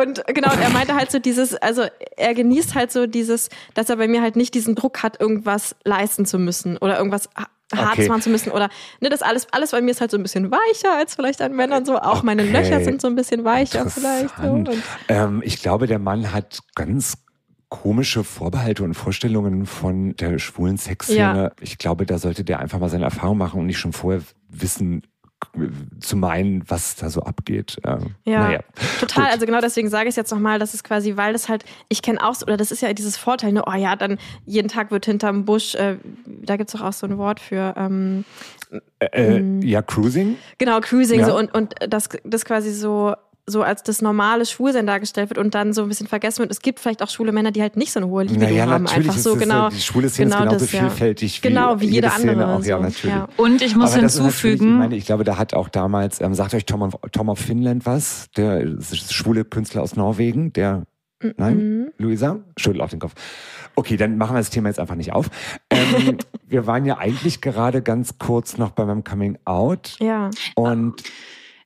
Und genau, und er meinte halt so dieses, also er genießt halt so dieses, dass er bei mir halt nicht diesen Druck hat, irgendwas leisten zu müssen oder irgendwas hart Okay. machen zu müssen oder ne, das alles, alles bei mir ist halt so ein bisschen weicher als vielleicht an Männern so. Auch meine Okay. Löcher sind so ein bisschen weicher vielleicht. So. Ähm, ich glaube, der Mann hat ganz komische Vorbehalte und Vorstellungen von der schwulen Sexszene. Ja. Ich glaube, da sollte der einfach mal seine Erfahrung machen und nicht schon vorher wissen zu meinen, was da so abgeht. Ähm, Ja, naja. total. Gut. Also genau deswegen sage ich es jetzt nochmal, das ist quasi, weil das halt, ich kenne auch, oder das ist ja dieses Vorteil, ne, oh ja, dann jeden Tag wird hinterm Busch, äh, da gibt's doch auch so ein Wort für, ähm, Äh, ja, Cruising. genau, Cruising Ja. so und, und das, das quasi so so als das normale Schwulsein dargestellt wird und dann so ein bisschen vergessen wird. Es gibt vielleicht auch schwule Männer, die halt nicht so eine hohe Libido Naja, haben. natürlich. Einfach es so, genau. Die schwule Szene genau ist genauso das, ja. vielfältig wie, Genau, wie jede Szene andere. auch. Ja, so. natürlich. Ja. Und ich muss Aber hinzufügen, ich meine, ich glaube, da hat auch damals, ähm, sagt euch Tom of, Tom of Finland was? Der schwule Künstler aus Norwegen, der, nein? Mhm. Luisa? Schüttel auf den Kopf. Okay, dann machen wir das Thema jetzt einfach nicht auf. Ähm, wir waren ja eigentlich gerade ganz kurz noch bei meinem Coming Out Ja. und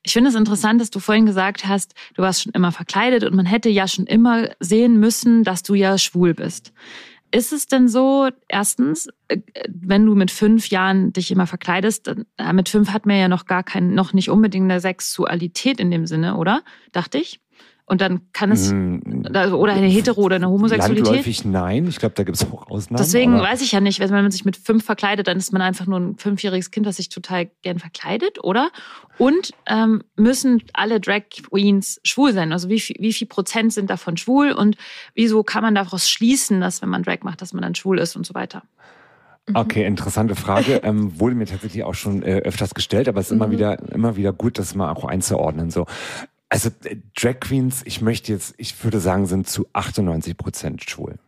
Ich finde es interessant, dass du vorhin gesagt hast, du warst schon immer verkleidet und man hätte ja schon immer sehen müssen, dass du ja schwul bist. Ist es denn so, erstens, äh, wenn du mit fünf Jahren dich immer verkleidest, mit fünf hat man ja noch gar kein, noch nicht unbedingt eine Sexualität in dem Sinne, oder? Dachte ich. Und dann kann es, mh, also- oder eine Hetero oder eine Homosexualität. landläufig nein. Ich glaube, da gibt es auch Ausnahmen. Deswegen weiß ich ja nicht, wenn man sich mit fünf verkleidet, dann ist man einfach nur ein fünfjähriges Kind, das sich total gern verkleidet, oder? Und ähm, müssen alle Drag Queens schwul sein? Also wie viel, wie viel Prozent sind davon schwul und wieso kann man daraus schließen, dass wenn man Drag macht, dass man dann schwul ist und so weiter? Okay, interessante Frage. ähm, wurde mir tatsächlich auch schon äh, öfters gestellt, aber es ist immer wieder, immer wieder gut, das mal auch einzuordnen. So, also äh, Drag Queens, ich möchte jetzt, ich würde sagen, sind zu 98 Prozent schwul.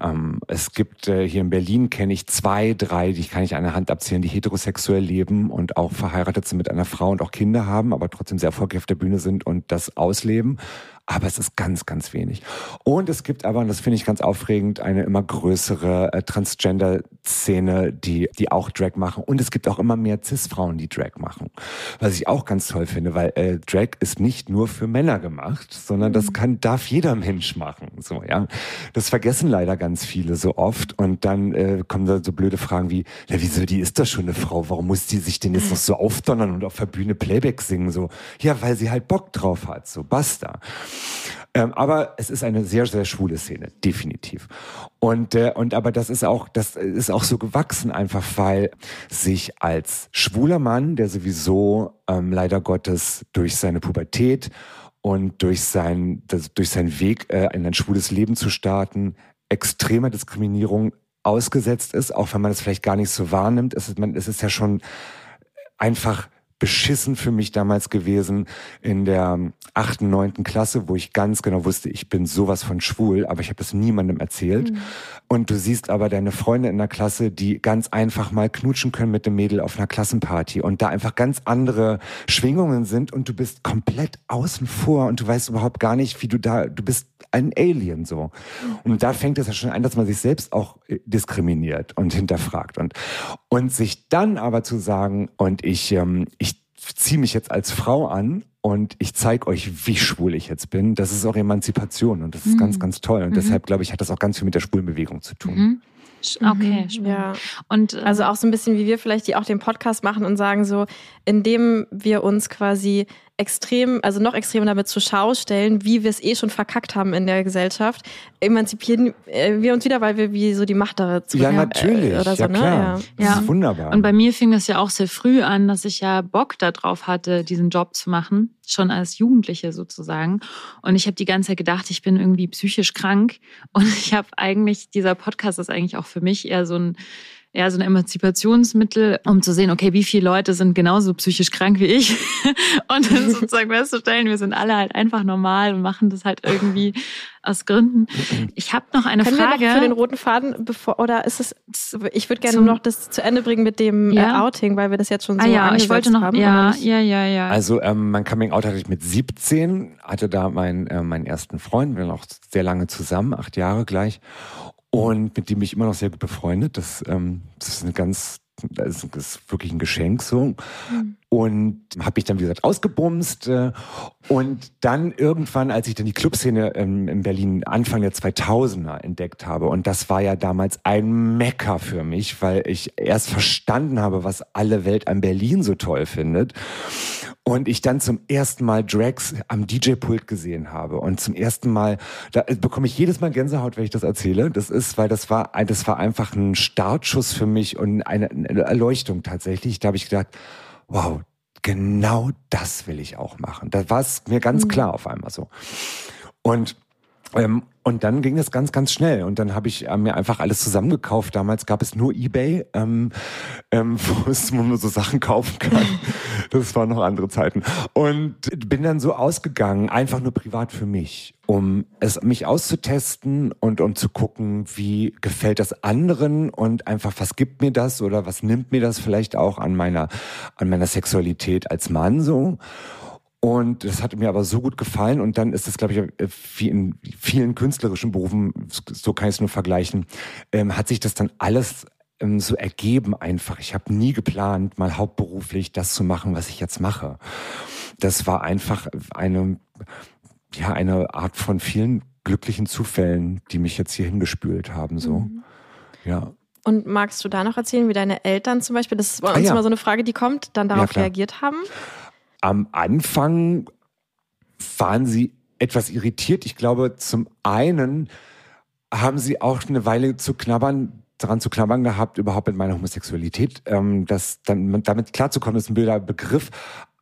Ähm, es gibt äh, hier in Berlin kenne ich zwei, drei, die kann ich an der Hand abzählen, die heterosexuell leben und auch verheiratet sind mit einer Frau und auch Kinder haben, aber trotzdem sehr erfolgreich auf der Bühne sind und das ausleben. Aber es ist ganz, ganz wenig. Und es gibt aber, und das finde ich ganz aufregend, eine immer größere äh, Transgender-Szene, die, die auch Drag machen. Und es gibt auch immer mehr Cis-Frauen, die Drag machen. Was ich auch ganz toll finde, weil äh, Drag ist nicht nur für Männer gemacht, sondern das kann, darf jeder Mensch machen. So, ja. Das vergessen leider ganz viele so oft. Und dann äh, kommen da so blöde Fragen wie, na, wieso, die ist doch schon eine Frau, warum muss die sich denn jetzt noch so aufdonnern und auf der Bühne Playback singen? So, ja, weil sie halt Bock drauf hat. So, basta. Ähm, aber es ist eine sehr, sehr schwule Szene, definitiv. Und, äh, und aber das ist auch, das ist auch so gewachsen, einfach weil sich als schwuler Mann, der sowieso ähm, leider Gottes durch seine Pubertät und durch sein, das, durch seinen Weg äh, in ein schwules Leben zu starten, extremer Diskriminierung ausgesetzt ist, auch wenn man es vielleicht gar nicht so wahrnimmt. Es ist, man, es ist ja schon einfach beschissen für mich damals gewesen in der achten, neunten Klasse, wo ich ganz genau wusste, ich bin sowas von schwul, aber ich habe das niemandem erzählt. Mhm. Und du siehst aber deine Freunde in der Klasse, die ganz einfach mal knutschen können mit dem Mädel auf einer Klassenparty und da einfach ganz andere Schwingungen sind und du bist komplett außen vor und du weißt überhaupt gar nicht, wie du da, du bist ein Alien so. Und da fängt es ja schon an, dass man sich selbst auch äh, diskriminiert und hinterfragt und und sich dann aber zu sagen und ich ähm, ich ziehe mich jetzt als Frau an und ich zeige euch, wie schwul ich jetzt bin. Das ist auch Emanzipation und das ist mhm. ganz, ganz toll. Und mhm. deshalb, glaube ich, hat das auch ganz viel mit der Schwulenbewegung zu tun. Mhm. Okay, mhm. ja. Und äh, also auch so ein bisschen wie wir vielleicht, die auch den Podcast machen und sagen so, indem wir uns quasi extrem, also noch extremer damit zur Schau stellen, wie wir es eh schon verkackt haben in der Gesellschaft, emanzipieren äh, wir uns wieder, weil wir wie so die Macht dazu Ja, natürlich. Äh, oder so, ja, ne? klar. Ja. Das ja. ist wunderbar. Und bei mir fing das ja auch sehr früh an, dass ich ja Bock darauf hatte, diesen Job zu machen, schon als Jugendliche sozusagen. Und ich habe die ganze Zeit gedacht, ich bin irgendwie psychisch krank. Und ich habe eigentlich, dieser Podcast ist eigentlich auch für mich eher so ein ja, so ein Emanzipationsmittel, um zu sehen, okay, wie viele Leute sind genauso psychisch krank wie ich. und dann sozusagen festzustellen, wir sind alle halt einfach normal und machen das halt irgendwie aus Gründen. Ich habe noch eine Können Frage. Wir noch für den roten Faden, bevor, oder ist es, ich würde gerne noch das zu Ende bringen mit dem äh, ja. Outing, weil wir das jetzt schon so ah, ja, ich wollte noch, haben. Ja, ja, ja, ja. Also ähm, mein Coming Out hatte ich mit 17, hatte da meinen äh, meinen ersten Freund, wir waren auch sehr lange zusammen, acht Jahre gleich und mit dem ich immer noch sehr gut befreundet. Das, ähm, das ist eine ganz, das ist wirklich ein Geschenk so. Mhm. Und habe ich dann, wie gesagt, ausgebumst. Äh, und dann irgendwann, als ich dann die Clubszene ähm, in Berlin Anfang der 2000er entdeckt habe, und das war ja damals ein Mecker für mich, weil ich erst verstanden habe, was alle Welt an Berlin so toll findet. Und ich dann zum ersten Mal Drags am DJ-Pult gesehen habe. Und zum ersten Mal, da bekomme ich jedes Mal Gänsehaut, wenn ich das erzähle. Das ist, weil das war, das war einfach ein Startschuss für mich und eine Erleuchtung tatsächlich. Da habe ich gedacht, wow, genau das will ich auch machen. Da war es mir ganz mhm. klar auf einmal so. Und ähm, und dann ging es ganz, ganz schnell. Und dann habe ich äh, mir einfach alles zusammengekauft. Damals gab es nur Ebay, ähm, ähm, wo es man nur so Sachen kaufen kann. Das waren noch andere Zeiten. Und bin dann so ausgegangen, einfach nur privat für mich, um es mich auszutesten und um zu gucken, wie gefällt das anderen und einfach, was gibt mir das oder was nimmt mir das vielleicht auch an meiner, an meiner Sexualität als Mann so. Und das hat mir aber so gut gefallen. Und dann ist es, glaube ich, äh, wie in vielen künstlerischen Berufen, so kann ich es nur vergleichen, ähm, hat sich das dann alles ähm, so ergeben einfach. Ich habe nie geplant, mal hauptberuflich das zu machen, was ich jetzt mache. Das war einfach eine, ja, eine Art von vielen glücklichen Zufällen, die mich jetzt hier hingespült haben, so. Mhm. Ja. Und magst du da noch erzählen, wie deine Eltern zum Beispiel, das ist bei uns ah, ja. immer so eine Frage, die kommt, dann darauf ja, reagiert haben? Am Anfang waren sie etwas irritiert. Ich glaube, zum einen haben sie auch eine Weile zu knabbern, daran zu knabbern gehabt, überhaupt mit meiner Homosexualität. Ähm, das dann damit klarzukommen, ist ein bilder Begriff,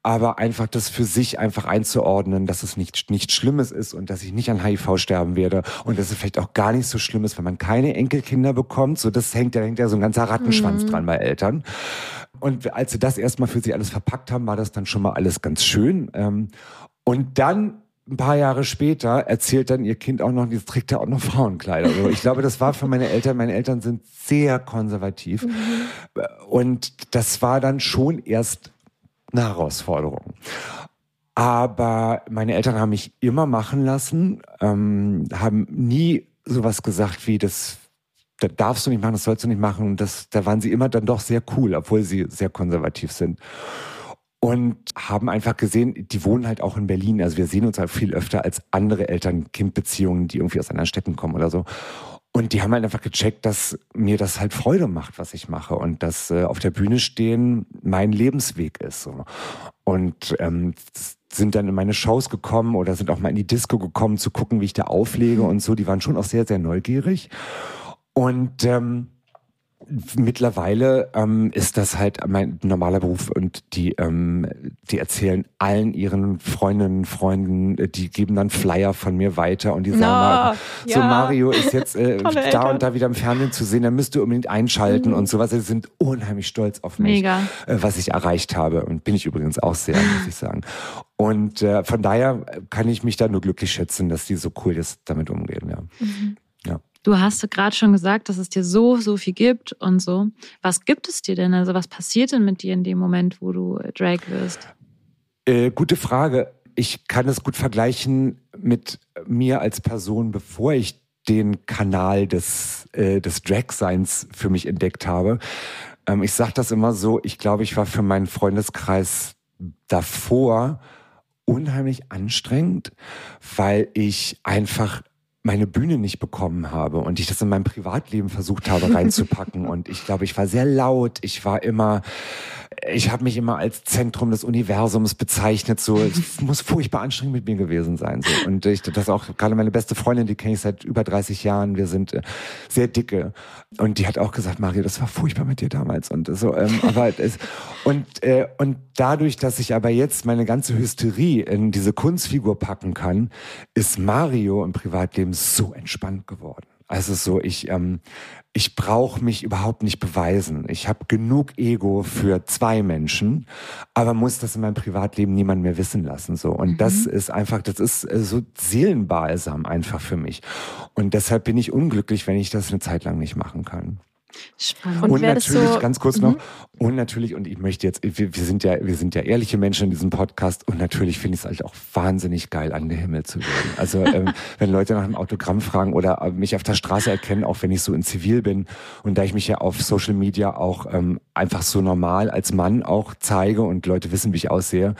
aber einfach das für sich einfach einzuordnen, dass es nicht, nichts Schlimmes ist und dass ich nicht an HIV sterben werde und dass es vielleicht auch gar nicht so schlimm ist, wenn man keine Enkelkinder bekommt. So, das hängt ja, hängt ja so ein ganzer Rattenschwanz mhm. dran bei Eltern. Und als sie das erstmal für sie alles verpackt haben, war das dann schon mal alles ganz schön. Ähm, und dann ein paar Jahre später erzählt dann ihr Kind auch noch, jetzt trägt er auch noch Frauenkleider. Also ich glaube, das war für meine Eltern, meine Eltern sind sehr konservativ. Mhm. Und das war dann schon erst eine Herausforderung. Aber meine Eltern haben mich immer machen lassen, ähm, haben nie sowas gesagt wie das das darfst du nicht machen, das sollst du nicht machen. Und das, da waren sie immer dann doch sehr cool, obwohl sie sehr konservativ sind. Und haben einfach gesehen, die wohnen halt auch in Berlin. Also wir sehen uns halt viel öfter als andere Eltern-Kind-Beziehungen, die irgendwie aus anderen Städten kommen oder so. Und die haben halt einfach gecheckt, dass mir das halt Freude macht, was ich mache. Und dass äh, auf der Bühne stehen mein Lebensweg ist. So. Und ähm, sind dann in meine Shows gekommen oder sind auch mal in die Disco gekommen, zu gucken, wie ich da auflege und so. Die waren schon auch sehr, sehr neugierig. Und ähm, Mittlerweile ähm, ist das halt mein normaler Beruf und die, ähm, die erzählen allen ihren Freundinnen, Freunden, äh, die geben dann Flyer von mir weiter und die sagen, No, mal, so ja. Mario ist jetzt äh, da Eltern. und da wieder im Fernsehen zu sehen, dann müsst ihr unbedingt einschalten und sowas. Sie sind unheimlich stolz auf mich, Mega. Äh, was ich erreicht habe und bin ich übrigens auch sehr, muss ich sagen. Und äh, von daher kann ich mich da nur glücklich schätzen, dass die so cool jetzt damit umgehen, ja. ja. Du hast gerade schon gesagt, dass es dir so, so viel gibt und so. Was gibt es dir denn? Also was passiert denn mit dir in dem Moment, wo du äh, Drag wirst? Äh, gute Frage. Ich kann es gut vergleichen mit mir als Person, bevor ich den Kanal des, äh, des Drag-Seins für mich entdeckt habe. Ähm, ich sage das immer so, ich glaube, ich war für meinen Freundeskreis davor unheimlich anstrengend, weil ich einfach meine Bühne nicht bekommen habe und ich das in meinem Privatleben versucht habe reinzupacken. und ich glaube, ich war sehr laut. Ich war immer, ich habe mich immer als Zentrum des Universums bezeichnet. So, es muss furchtbar anstrengend mit mir gewesen sein. So. Und ich, das auch gerade meine beste Freundin, die kenne ich seit über 30 Jahren. Wir sind äh, sehr dicke. Und die hat auch gesagt, Mario, das war furchtbar mit dir damals. Und so, ähm, aber es, und, äh, und dadurch, dass ich aber jetzt meine ganze Hysterie in diese Kunstfigur packen kann, ist Mario im Privatleben so entspannt geworden. Also so, ich, ähm, ich brauche mich überhaupt nicht beweisen. Ich habe genug Ego für zwei Menschen, aber muss das in meinem Privatleben niemand mehr wissen lassen. So und das ist einfach, das ist äh, so Seelenbalsam einfach für mich. Und deshalb bin ich unglücklich, wenn ich das eine Zeit lang nicht machen kann. Spannend. Und Und, natürlich, so- ganz kurz noch, und natürlich, und ich möchte jetzt, wir, wir sind ja, wir sind ja ehrliche Menschen in diesem Podcast und natürlich finde ich es halt auch wahnsinnig geil, an den Himmel zu werden. Also ähm, wenn Leute nach einem Autogramm fragen oder äh, mich auf der Straße erkennen, auch wenn ich so in Zivil bin und da ich mich ja auf Social Media auch ähm, einfach so normal als Mann auch zeige und Leute wissen, wie ich aussehe,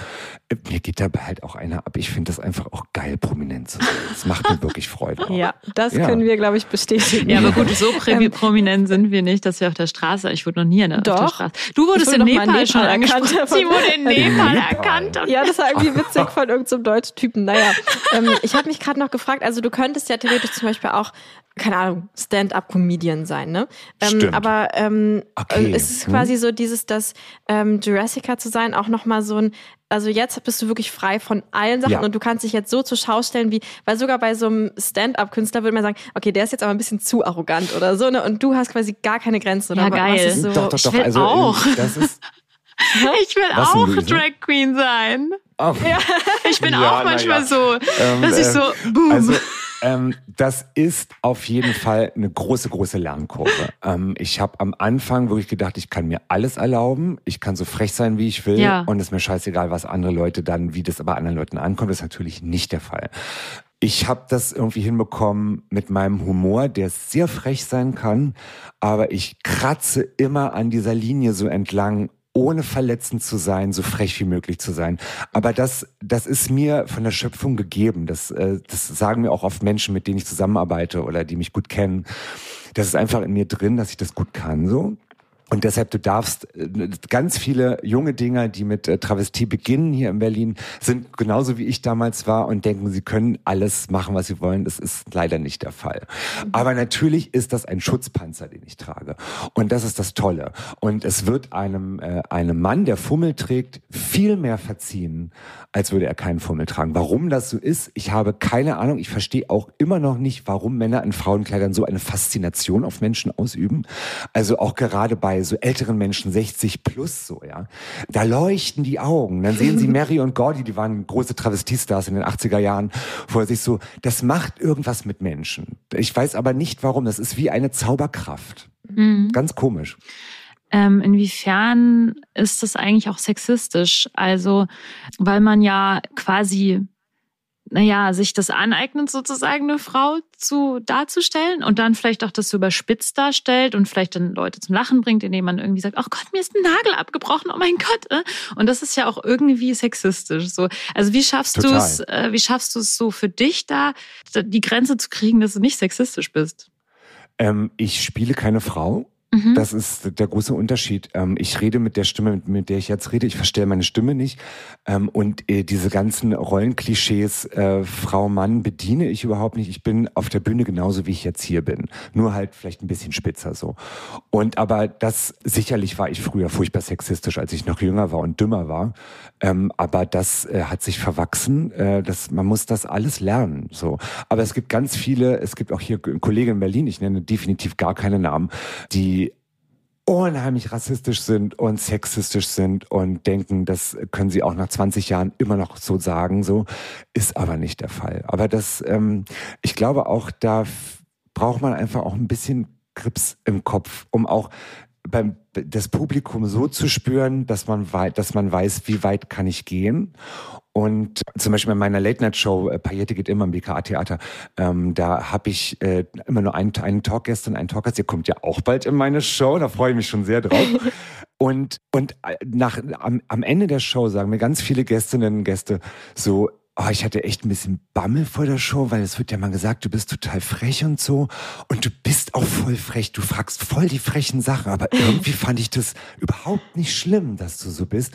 äh, mir geht dabei halt auch einer ab. Ich finde das einfach auch geil, prominent zu sein. Das macht mir wirklich Freude. auch. Ja, das Ja. können wir, glaube ich, bestätigen. Ja, aber gut, so prä- prominent sind wir nicht, dass wir auf der Straße, ich wurde noch nie an der, auf der Doch. Straße. Du wurdest in wurde doch mal in Nepal schon Nepal angesprochen. erkannt. Sie wurde in In Nepal erkannt. Ja, das war irgendwie witzig von irgendeinem deutschen Typen. Naja, ähm, ich habe mich gerade noch gefragt, also du könntest ja theoretisch zum Beispiel auch, keine Ahnung, Stand-up-Comedian sein, ne? Ähm, Stimmt. aber ähm, Okay. es ist Hm. quasi so dieses, dass ähm, Jurassica zu sein auch nochmal so ein, also jetzt bist du wirklich frei von allen Sachen Ja. und du kannst dich jetzt so zur Schau stellen, wie, weil sogar bei so einem Stand-up-Künstler würde man sagen, okay, der ist jetzt aber ein bisschen zu arrogant oder so, ne? Und du hast quasi gar keine Grenzen. Oder Ja, was geil. ist so, doch, doch, doch. will also auch. ähm, das ist ich will Was auch? Drag Queen sein. oh, Ich bin Ja, auch manchmal ja. so, Ähm, dass ich äh, so, boom. Also, ähm, das ist auf jeden Fall eine große, große Lernkurve. Ähm, ich habe am Anfang wirklich gedacht, ich kann mir alles erlauben, ich kann so frech sein, wie ich will Ja. und es ist mir scheißegal, was andere Leute dann, wie das bei anderen Leuten ankommt. Das ist natürlich nicht der Fall. Ich habe das irgendwie hinbekommen mit meinem Humor, der sehr frech sein kann, aber ich kratze immer an dieser Linie so entlang, ohne verletzend zu sein, so frech wie möglich zu sein. Aber das, das ist mir von der Schöpfung gegeben. Das, äh, das sagen mir auch oft Menschen, mit denen ich zusammenarbeite oder die mich gut kennen. Das ist einfach in mir drin, dass ich das gut kann, so. Und deshalb, du darfst äh, ganz viele junge Dinger, die mit äh, Travestie beginnen hier in Berlin, sind genauso wie ich damals war und denken, sie können alles machen, was sie wollen. Das ist leider nicht der Fall. Aber natürlich ist das ein Schutzpanzer, den ich trage. Und das ist das Tolle. Und es wird einem, äh, einem Mann, der Fummel trägt, viel mehr verziehen, als würde er keinen Fummel tragen. Warum das so ist, ich habe keine Ahnung. Ich verstehe auch immer noch nicht, warum Männer in Frauenkleidern so eine Faszination auf Menschen ausüben. Also auch gerade bei so älteren Menschen, 60 plus so, ja. Da leuchten die Augen. Dann sehen sie Mary und Gordy, die waren große Travestiestars in den 80er Jahren, vor sich so, das macht irgendwas mit Menschen. Ich weiß aber nicht warum. Das ist wie eine Zauberkraft. Mhm. Ganz komisch. Ähm, inwiefern ist das eigentlich auch sexistisch? Also, weil man ja quasi, naja, sich das aneignet, sozusagen eine Frau zu darzustellen und dann vielleicht auch das so überspitzt darstellt und vielleicht dann Leute zum Lachen bringt, indem man irgendwie sagt, ach Gott, mir ist ein Nagel abgebrochen, oh mein Gott. äh. Und das ist ja auch irgendwie sexistisch. So, also wie schaffst du es, äh, wie schaffst du es so für dich da, die Grenze zu kriegen, dass du nicht sexistisch bist? Ähm, ich spiele keine Frau. Mhm. Das ist der große Unterschied. Ähm, ich rede mit der Stimme, mit der ich jetzt rede. Ich verstelle meine Stimme nicht. Ähm, und äh, diese ganzen Rollenklischees, äh, Frau, Mann, bediene ich überhaupt nicht. Ich bin auf der Bühne genauso, wie ich jetzt hier bin. Nur halt vielleicht ein bisschen spitzer so. Und aber das, sicherlich war ich früher furchtbar sexistisch, als ich noch jünger war und dümmer war. Ähm, aber das äh, hat sich verwachsen. Das, man muss das alles lernen. So. Aber es gibt ganz viele, es gibt auch hier Kollegen in Berlin, ich nenne definitiv gar keine Namen, die unheimlich rassistisch sind und sexistisch sind und denken, das können sie auch nach 20 Jahren immer noch so sagen, so ist aber nicht der Fall. Aber das, ähm, ich glaube auch, da braucht man einfach auch ein bisschen Grips im Kopf, um auch beim das Publikum so zu spüren, dass man wei dass man weiß, wie weit kann ich gehen. Und zum Beispiel in meiner Late Night Show äh, Paillette geht immer im BKA Theater, ähm, da habe ich äh, immer nur einen, einen Talkgast und einen Talkgast. Ihr kommt ja auch bald in meine Show, da freue ich mich schon sehr drauf. und und äh, nach am, am Ende der Show sagen mir ganz viele Gästinnen und Gäste so oh, ich hatte echt ein bisschen Bammel vor der Show, weil es wird ja mal gesagt, du bist total frech und so. Und du bist auch voll frech. Du fragst voll die frechen Sachen. Aber irgendwie fand ich das überhaupt nicht schlimm, dass du so bist,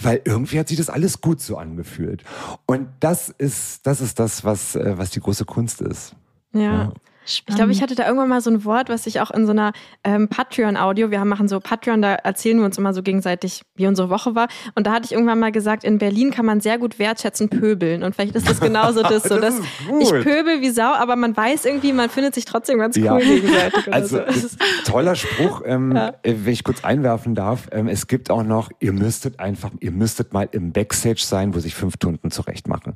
weil irgendwie hat sich das alles gut so angefühlt. Und das ist, das ist das, was, äh, was die große Kunst ist. ja. ja. Spannend. Ich glaube, ich hatte da irgendwann mal so ein Wort, was ich auch in so einer ähm, Patreon-Audio, wir haben, machen so Patreon, da erzählen wir uns immer so gegenseitig, wie unsere Woche war. Und da hatte ich irgendwann mal gesagt, in Berlin kann man sehr gut wertschätzen pöbeln. Und vielleicht ist das genauso das. So, Das dass ich pöbel wie Sau, aber man weiß irgendwie, man findet sich trotzdem ganz cool Ja. gegenseitig. Oder Also so. Toller Spruch, ähm, Ja. äh, wenn ich kurz einwerfen darf. Ähm, es gibt auch noch, ihr müsstet einfach, ihr müsstet mal im Backstage sein, wo sich fünf Tunden zurecht machen.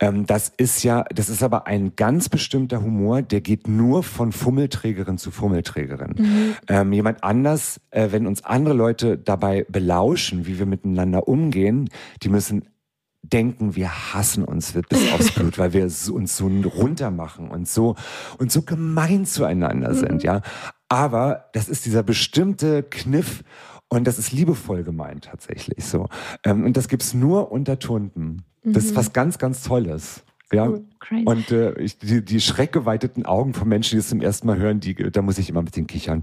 Ähm, das ist ja, das ist aber ein ganz bestimmter Humor, der geht nur von Fummelträgerin zu Fummelträgerin. Ähm, jemand anders, äh, wenn uns andere Leute dabei belauschen, wie wir miteinander umgehen, die müssen denken, wir hassen uns bis aufs Blut, weil wir uns so runter machen und so und so gemein zueinander sind, ja. Aber das ist dieser bestimmte Kniff und das ist liebevoll gemeint tatsächlich so. Ähm, und das gibt's nur unter Tunden. Das ist was ganz, ganz Tolles. Ja. Crazy. Und äh, ich, die, die schreckgeweiteten Augen von Menschen, die es zum ersten Mal hören, die, da muss ich immer mit den kichern.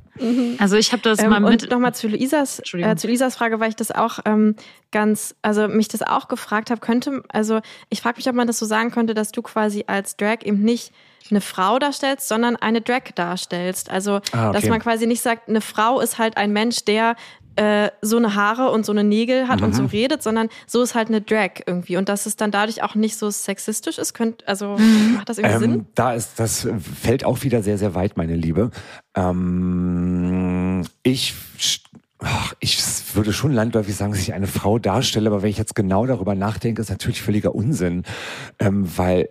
Also ich habe das Ähm, mal und mit. nochmal zu Luisas, äh, zu Luisas Frage, weil ich das auch ähm, ganz, also mich das auch gefragt habe, könnte, also ich frage mich, ob man das so sagen könnte, dass du quasi als Drag eben nicht eine Frau darstellst, sondern eine Drag darstellst. Also, Ah, okay. dass man quasi nicht sagt, eine Frau ist halt ein Mensch, der äh, so eine Haare und so eine Nägel hat und so redet, sondern so ist halt eine Drag irgendwie. Und dass es dann dadurch auch nicht so sexistisch ist, könnt, also macht das irgendwie Sinn? Ähm, da ist, das fällt auch wieder sehr, sehr weit, meine Liebe. Ähm, ich, ach, ich würde schon landläufig sagen, dass ich eine Frau darstelle, aber wenn ich jetzt genau darüber nachdenke, ist natürlich völliger Unsinn, ähm, weil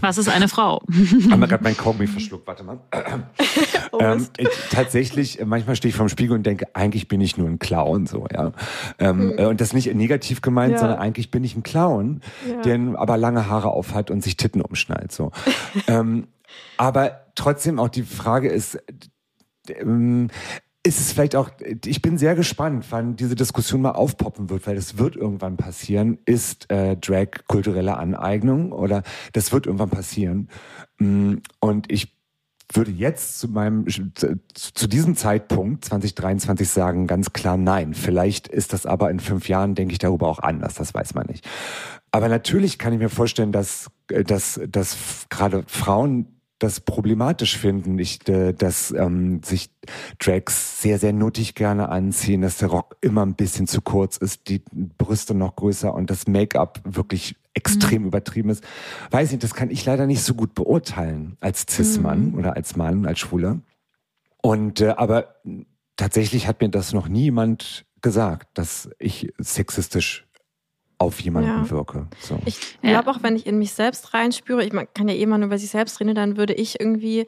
Was ist eine Frau? haben wir gerade mein Kaugummi verschluckt, warte mal. Oh, ähm, ich, tatsächlich, äh, manchmal stehe ich vorm Spiegel und denke, eigentlich bin ich nur ein Clown, so, ja. Ähm, äh, Und das nicht negativ gemeint. Ja. sondern eigentlich bin ich ein Clown, Ja. der aber lange Haare aufhat und sich Titten umschnallt, so. ähm, aber trotzdem auch die Frage ist, ähm, ist es vielleicht auch, ich bin sehr gespannt, wann diese Diskussion mal aufpoppen wird, weil das wird irgendwann passieren. Ist äh, Drag kulturelle Aneignung oder das wird irgendwann passieren? Mm, Und ich würde jetzt zu meinem, zu, diesem Zeitpunkt 2023 sagen, ganz klar nein. Vielleicht ist das aber in fünf Jahren, denke ich darüber auch anders, das weiß man nicht. Aber natürlich kann ich mir vorstellen, dass, äh, dass, dass gerade Frauen das problematisch finden, ich, äh, dass ähm, sich Drags sehr, sehr nuttig gerne anziehen, dass der Rock immer ein bisschen zu kurz ist, die Brüste noch größer und das Make-up wirklich extrem übertrieben ist. Weiß nicht, das kann ich leider nicht so gut beurteilen als Cis-Mann oder als Mann, als Schwuler. Und äh, aber tatsächlich hat mir das noch nie jemand gesagt, dass ich sexistisch auf jemanden Ja. wirke. So. Ich glaube auch, wenn ich in mich selbst reinspüre, ich man kann ja eh mal nur über sich selbst reden, dann würde ich irgendwie,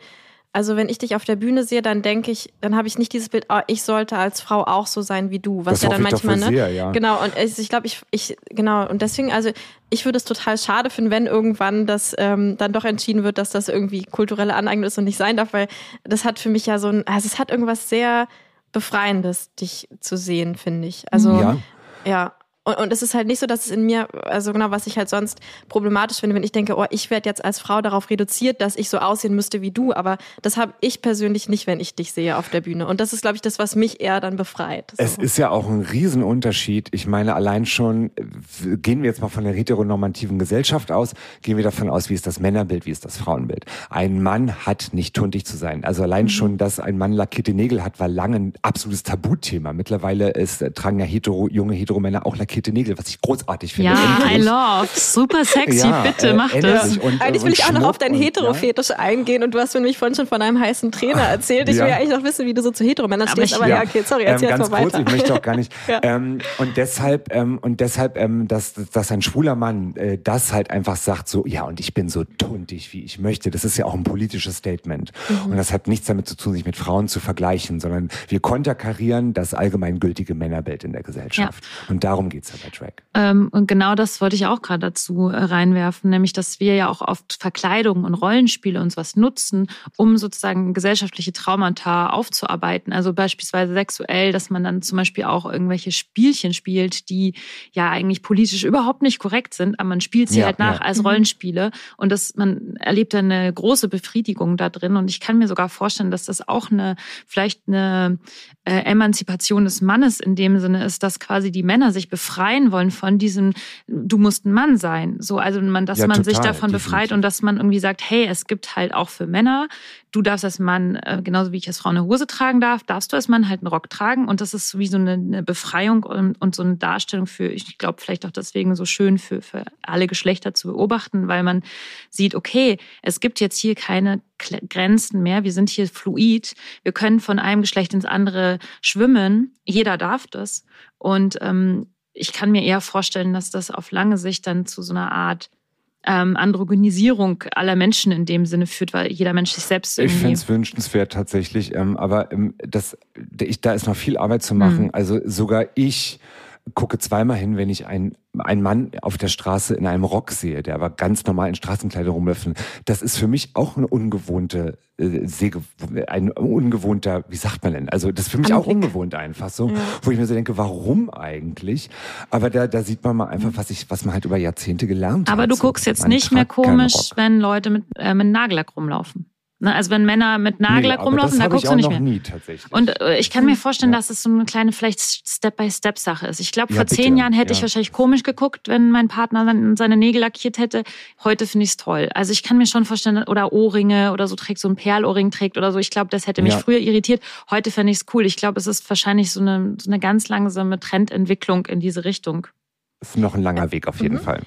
also wenn ich dich auf der Bühne sehe, dann denke ich, dann habe ich nicht dieses Bild, ah, ich sollte als Frau auch so sein wie du, was Das ja dann manchmal, ne? sehr, ja. Genau, und ich, ich glaube, ich, ich, genau, und deswegen, also ich würde es total schade finden, wenn irgendwann das ähm, dann doch entschieden wird, dass das irgendwie kulturelle Aneignung ist und nicht sein darf, weil das hat für mich ja so ein, also es hat irgendwas sehr Befreiendes, dich zu sehen, finde ich. Also Ja. ja. Und, und es ist halt nicht so, dass es in mir, also genau, was ich halt sonst problematisch finde, wenn ich denke, oh, ich werde jetzt als Frau darauf reduziert, dass ich so aussehen müsste wie du. Aber das habe ich persönlich nicht, wenn ich dich sehe auf der Bühne. Und das ist, glaube ich, das, was mich eher dann befreit. So. Es ist ja auch ein Riesenunterschied. Ich meine, allein schon, gehen wir jetzt mal von der heteronormativen Gesellschaft aus, gehen wir davon aus, wie ist das Männerbild, wie ist das Frauenbild. Ein Mann hat nicht tuntig zu sein. Also allein mhm. schon, dass ein Mann lackierte Nägel hat, war lange ein absolutes Tabuthema. Mittlerweile ist, äh, tragen ja hetero, junge Heteromänner auch lackierte Nägel, was ich großartig finde. Ja, endlich. I love. Super sexy, ja, bitte, äh, mach das. Und, eigentlich will ich auch noch auf deinen Hetero-Fetisch ja. eingehen und du hast mir nämlich vorhin schon von einem heißen Trainer erzählt. Ich will ja eigentlich noch wissen, wie du so zu Heteromännern stehst, aber ja, okay, sorry, erzähl ähm, ganz mal weiter. Kurz, ich möchte auch gar nicht. ähm, und deshalb, ähm, und deshalb, ähm, dass, dass ein schwuler Mann äh, das halt einfach sagt, so, ja, und ich bin so tuntig, wie ich möchte. Das ist ja auch ein politisches Statement. Mhm. Und das hat nichts damit zu tun, sich mit Frauen zu vergleichen, sondern wir konterkarieren das allgemeingültige Männerbild in der Gesellschaft. Ja. Und darum geht's bei Drag. Ähm, und genau das wollte ich auch gerade dazu äh, reinwerfen, nämlich, dass wir ja auch oft Verkleidungen und Rollenspiele uns was nutzen, um sozusagen gesellschaftliche Traumata aufzuarbeiten. Also beispielsweise sexuell, dass man dann zum Beispiel auch irgendwelche Spielchen spielt, die ja eigentlich politisch überhaupt nicht korrekt sind, aber man spielt sie ja, halt nach ja. als mhm. Rollenspiele und das, man erlebt dann eine große Befriedigung da drin. Und ich kann mir sogar vorstellen, dass das auch eine, vielleicht eine äh, Emanzipation des Mannes in dem Sinne ist, dass quasi die Männer sich befreien wollen von diesem, du musst ein Mann sein. So, also man, dass ja, man total, sich davon definitiv. befreit und dass man irgendwie sagt, hey, es gibt halt auch für Männer du darfst als Mann, äh, genauso wie ich als Frau eine Hose tragen darf, darfst du als Mann halt einen Rock tragen. Und das ist wie so eine, eine Befreiung und, und, so eine Darstellung für, ich glaube, vielleicht auch deswegen so schön für, für alle Geschlechter zu beobachten, weil man sieht, okay, es gibt jetzt hier keine Grenzen mehr, wir sind hier fluid, wir können von einem Geschlecht ins andere schwimmen, jeder darf das. Und ähm, ich kann mir eher vorstellen, dass das auf lange Sicht dann zu so einer Art ähm, Androgenisierung aller Menschen in dem Sinne führt, weil jeder Mensch sich selbst. Ich finde es wünschenswert tatsächlich, ähm, aber ähm, das, ich, da ist noch viel Arbeit zu machen. Mhm. Also sogar ich gucke zweimal hin, wenn ich einen, einen Mann auf der Straße in einem Rock sehe, der aber ganz normal in Straßenkleider rumläuft. Das ist für mich auch eine ungewohnte, äh, ein ungewohnter, wie sagt man denn? Also das ist für mich Anblick. auch ungewohnt einfach so, wo ich mir so denke, warum eigentlich? Aber da, da sieht man mal einfach, was ich, was man halt über Jahrzehnte gelernt aber hat. Aber du guckst jetzt man nicht mehr komisch, wenn Leute mit, äh, mit Nagellack rumlaufen. Ne, also wenn Männer mit Nagellack nee, rumlaufen, da guckst du nicht mehr. Nie, tatsächlich. Und äh, ich kann mir vorstellen, ja. dass es so eine kleine vielleicht Step-by-Step-Sache ist. Ich glaube, ja, vor bitte. zehn Jahren hätte ja. ich wahrscheinlich komisch geguckt, wenn mein Partner seine Nägel lackiert hätte. Heute finde ich es toll. Also ich kann mir schon vorstellen, oder Ohrringe oder so trägt, so ein Perlohrring trägt oder so. Ich glaube, das hätte mich früher irritiert. Heute fände ich es cool. Ich glaube, es ist wahrscheinlich so eine, so eine ganz langsame Trendentwicklung in diese Richtung. Ist noch ein langer Weg auf jeden mhm. Fall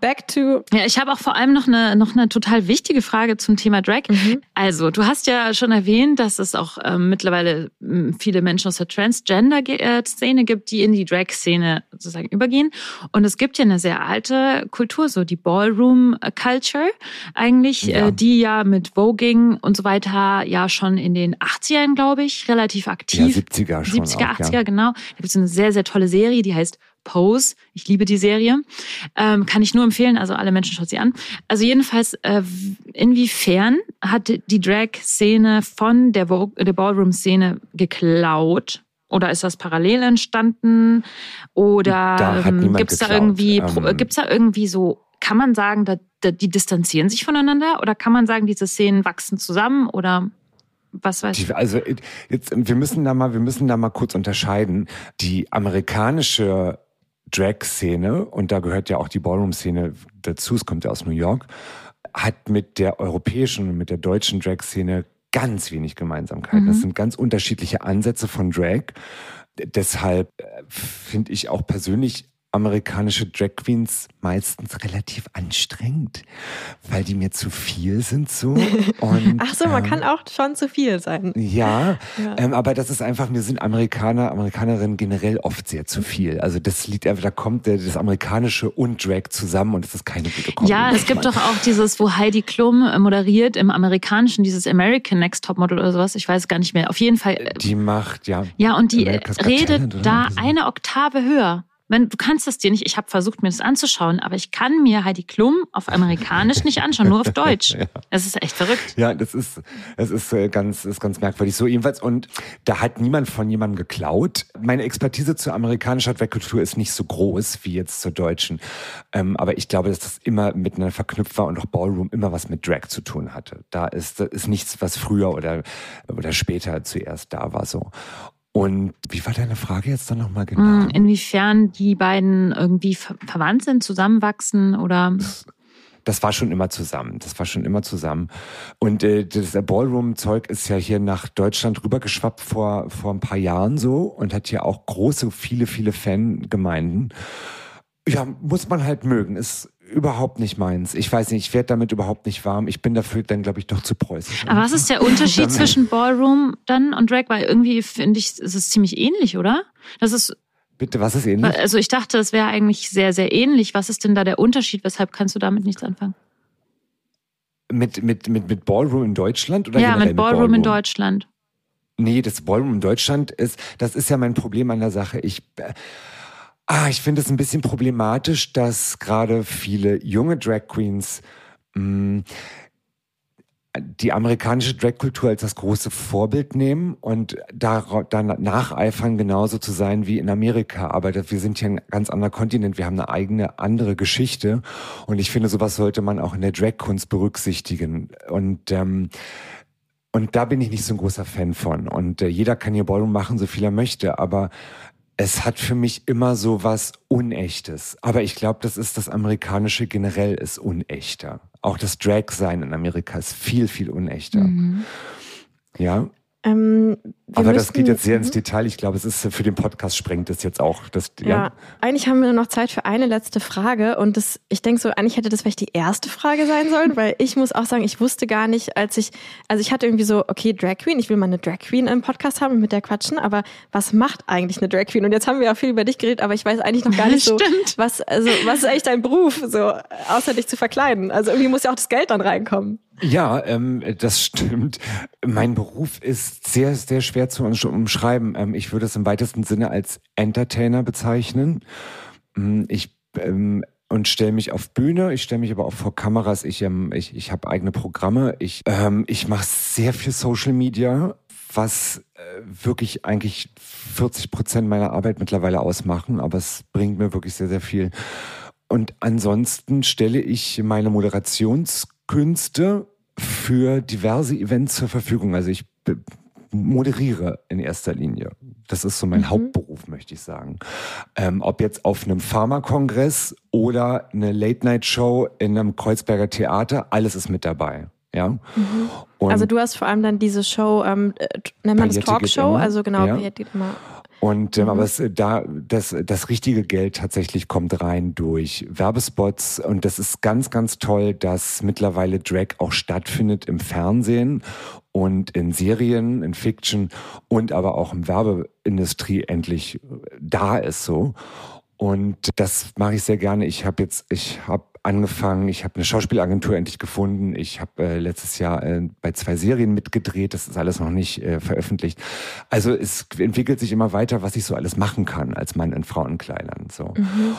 back to. Ja, ich habe auch vor allem noch eine, noch eine total wichtige Frage zum Thema Drag. Mhm. Also, du hast ja schon erwähnt, dass es auch ähm, mittlerweile viele Menschen aus der Transgender-Szene gibt, die in die Drag-Szene sozusagen übergehen. Und es gibt ja eine sehr alte Kultur, so die Ballroom-Culture eigentlich, ja. Äh, die ja mit Voging und so weiter ja schon in den 80ern, glaube ich, relativ aktiv. Ja, 70er schon 70er, auch, 80er, ja. genau. Da gibt es eine sehr, sehr tolle Serie, die heißt Pose. Ich liebe die Serie. Ähm, kann ich nur empfehlen, also alle Menschen schaut sie an. Also jedenfalls, äh, inwiefern hat die Drag-Szene von der, der Ballroom-Szene geklaut? Oder ist das parallel entstanden? Oder ähm, gibt es da irgendwie, ähm, gibt's da irgendwie so, kann man sagen, da, da, die distanzieren sich voneinander? Oder kann man sagen, diese Szenen wachsen zusammen? Oder was weiß ich? Also jetzt, wir müssen da mal, wir müssen da mal kurz unterscheiden. Die amerikanische Drag-Szene, und da gehört ja auch die Ballroom-Szene dazu, es kommt ja aus New York, hat mit der europäischen und mit der deutschen Drag-Szene ganz wenig Gemeinsamkeiten. Mhm. Das sind ganz unterschiedliche Ansätze von Drag. Deshalb äh, finde ich auch persönlich amerikanische Drag Queens meistens relativ anstrengend, weil die mir zu viel sind so. Und, Ach so, man ähm, kann auch schon zu viel sein. Ja, ja. Ähm, aber das ist einfach, mir sind Amerikaner, Amerikanerinnen generell oft sehr zu viel. Also das Lied, da kommt das amerikanische und Drag zusammen und das ist keine gute Kombi. Ja, es gibt doch auch dieses, wo Heidi Klum äh, moderiert im amerikanischen, dieses American Next Top Model oder sowas, ich weiß gar nicht mehr. Auf jeden Fall. Die macht, ja. Ja, und die redet da eine Oktave höher wenn du kannst es dir nicht, ich habe versucht, mir das anzuschauen, aber ich kann mir Heidi Klum auf Amerikanisch nicht anschauen, nur auf Deutsch. Ja. Das ist echt verrückt. Ja, das ist, es ist äh, ganz, ist ganz merkwürdig. So jedenfalls. Und da hat niemand von jemandem geklaut. Meine Expertise zur amerikanischen Drag-Kultur ist nicht so groß wie jetzt zur deutschen. Ähm, aber ich glaube, dass das immer miteinander verknüpft war und auch Ballroom immer was mit Drag zu tun hatte. Da ist, das ist nichts, was früher oder, oder später zuerst da war, so. Und wie war deine Frage jetzt dann nochmal genau? Mm, Inwiefern die beiden irgendwie ver verwandt sind, zusammenwachsen oder. Das war schon immer zusammen. Das war schon immer zusammen. Und äh, das Ballroom-Zeug ist ja hier nach Deutschland rübergeschwappt vor, vor ein paar Jahren so und hat hier auch große, viele, viele Fangemeinden. Ja, muss man halt mögen. Ist überhaupt nicht meins. Ich weiß nicht, ich werde damit überhaupt nicht warm. Ich bin dafür dann, glaube ich, doch zu preußisch. Aber was ist der Unterschied zwischen Ballroom dann und Drag? Weil irgendwie finde ich, es ist ziemlich ähnlich, oder? Das ist. Bitte, was ist ähnlich? Also ich dachte, es wäre eigentlich sehr, sehr ähnlich. Was ist denn da der Unterschied? Weshalb kannst du damit nichts anfangen? Mit, mit, mit, mit Ballroom in Deutschland oder ja, mit Ballroom, in Deutschland. Nee, das Ballroom in Deutschland ist, das ist ja mein Problem an der Sache. Ich, äh, ah, ich finde es ein bisschen problematisch, dass gerade viele junge Drag Queens mh, die amerikanische Drag-Kultur als das große Vorbild nehmen und da, dann nacheifern, genauso zu sein wie in Amerika. Aber wir sind hier ein ganz anderer Kontinent, wir haben eine eigene, andere Geschichte. Und ich finde, sowas sollte man auch in der Drag-Kunst berücksichtigen. Und ähm, und da bin ich nicht so ein großer Fan von. Und äh, jeder kann hier Ballroom machen, so viel er möchte, aber es hat für mich immer so was Unechtes. Aber ich glaube, das ist das Amerikanische generell ist unechter. Auch das Drag-Sein in Amerika ist viel, viel unechter. Mhm. Ja. Ähm, wir Aber das geht jetzt sehr ins Mhm. Detail. Ich glaube, es ist für den Podcast sprengt es jetzt auch. Das, ja. Ja, eigentlich haben wir nur noch Zeit für eine letzte Frage und das, ich denke so, eigentlich hätte das vielleicht die erste Frage sein sollen, weil ich muss auch sagen, ich wusste gar nicht, als ich, also ich hatte irgendwie so, okay, Drag Queen, ich will mal eine Drag Queen im Podcast haben und mit der quatschen, aber was macht eigentlich eine Drag Queen? Und jetzt haben wir auch viel über dich geredet, aber ich weiß eigentlich noch gar nicht so, was, also was ist eigentlich dein Beruf, so, außer dich zu verkleiden? Also irgendwie muss ja auch das Geld dann reinkommen. Ja, ähm, das stimmt. Mein Beruf ist sehr, sehr schwer zu umsch- umschreiben. Ähm, ich würde es im weitesten Sinne als Entertainer bezeichnen. Mm, Ich ähm, und stelle mich auf Bühne, ich stelle mich aber auch vor Kameras, ich, ähm, ich, ich habe eigene Programme, ich, ähm, ich mache sehr viel Social Media, was äh, wirklich eigentlich 40 Prozent meiner Arbeit mittlerweile ausmachen, aber es bringt mir wirklich sehr, sehr viel. Und ansonsten stelle ich meine Moderationskünste für diverse Events zur Verfügung. Also ich moderiere in erster Linie. Das ist so mein Hauptberuf, möchte ich sagen. Ähm, ob jetzt auf einem Pharmakongress oder eine Late-Night-Show in einem Kreuzberger Theater, alles ist mit dabei. Ja. Und also du hast vor allem dann diese Show, ähm, äh, nennt man das Paillette geht Talkshow? Also genau, Ja. Paillette geht immer. Und ähm, aber es, äh, da das das richtige Geld tatsächlich kommt rein durch Werbespots und das ist ganz ganz toll, dass mittlerweile Drag auch stattfindet im Fernsehen und in Serien, in Fiction und aber auch im Werbeindustrie endlich äh, da ist so. Und das mache ich sehr gerne. Ich habe jetzt, ich habe angefangen, ich habe eine Schauspielagentur endlich gefunden. Ich habe äh, letztes Jahr äh, bei zwei Serien mitgedreht. Das ist alles noch nicht äh, veröffentlicht. Also es entwickelt sich immer weiter, was ich so alles machen kann als Mann in Frauenkleidern. So.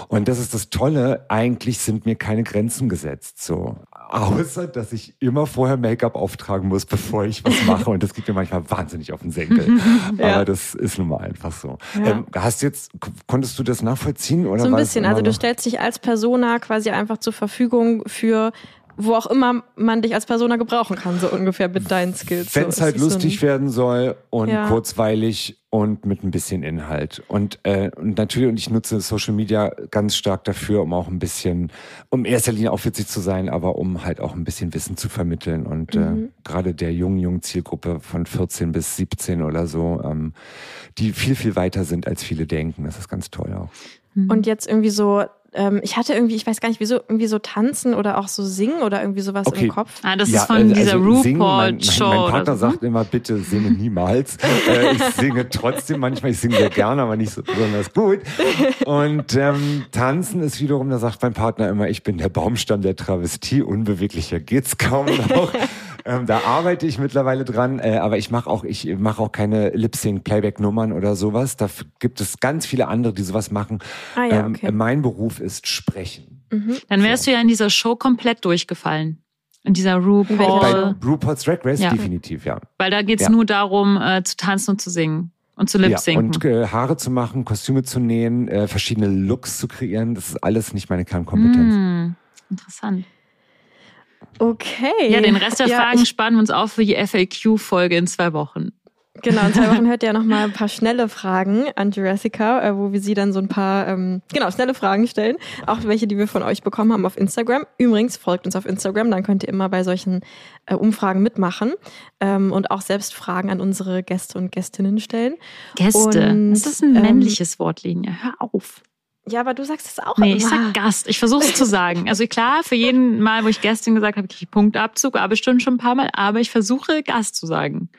Und das ist das Tolle. Eigentlich sind mir keine Grenzen gesetzt. So. Außer, dass ich immer vorher Make-up auftragen muss, bevor ich was mache. Und das geht mir manchmal wahnsinnig auf den Senkel. Ja. Aber das ist nun mal einfach so. Ja. Ähm, hast du jetzt, konntest du das nachvollziehen? Oder So ein bisschen. Also du stellst dich als Persona quasi einfach zur Verfügung für wo auch immer man dich als Persona gebrauchen kann, so ungefähr mit deinen Skills. Wenn es so, halt so lustig ein- werden soll und Ja. kurzweilig und mit ein bisschen Inhalt. Und, äh, und natürlich, und ich nutze Social Media ganz stark dafür, um auch ein bisschen, um in erster Linie auch witzig zu sein, aber um halt auch ein bisschen Wissen zu vermitteln. Und Mhm. äh, gerade der jungen, jungen Zielgruppe von 14 bis 17 oder so, ähm, die viel, viel weiter sind, als viele denken. Das ist ganz toll auch. Und jetzt irgendwie so, ähm, ich hatte irgendwie, ich weiß gar nicht, wieso, irgendwie so tanzen oder auch so singen oder irgendwie sowas Okay. im Kopf. Ah, das Ja, ist von äh, dieser also RuPaul-Show. mein, mein Partner so. ne? sagt immer, bitte singe niemals. äh, ich singe trotzdem manchmal, ich singe sehr gerne, aber nicht so besonders gut. Und ähm, tanzen ist wiederum, da sagt mein Partner immer, ich bin der Baumstamm der Travestie, unbeweglicher geht's kaum noch. ähm, da arbeite ich mittlerweile dran, äh, aber ich mache auch, ich mache auch keine Lip-Sync-Playback-Nummern oder sowas. Da gibt es ganz viele andere, die sowas machen. Ah, ja, ähm, okay. mein Beruf ist Sprechen. Dann wärst du ja in dieser Show komplett durchgefallen. In dieser Bei RuPaul. RuPaul's Drag Race Ja. definitiv, ja. Weil da geht's Ja. nur darum, äh, zu tanzen und zu singen. Und zu Ja, lip-sinken. und äh, Haare zu machen, Kostüme zu nähen, äh, verschiedene Looks zu kreieren, das ist alles nicht meine Kernkompetenz. Hm, interessant. Okay. Ja, den Rest der Ja, Fragen spannen wir uns auf für die FAQ-Folge in zwei Wochen. Genau, in zwei Wochen hört ihr noch mal ein paar schnelle Fragen an Jurassica, äh, wo wir sie dann so ein paar, ähm, genau, schnelle Fragen stellen. Auch welche, die wir von euch bekommen haben auf Instagram. Übrigens, folgt uns auf Instagram, dann könnt ihr immer bei solchen äh, Umfragen mitmachen ähm, und auch selbst Fragen an unsere Gäste und Gästinnen stellen. Gäste. Und, das ist ein ähm, männliches Wort, Linie. Hör auf. Ja, aber du sagst es auch Nee, immer. ich sag Gast. Ich versuche es zu sagen. Also klar, für jeden Mal, wo ich Gästin gesagt habe, kriege ich Punktabzug, aber bestimmt schon ein paar Mal. Aber ich versuche Gast zu sagen.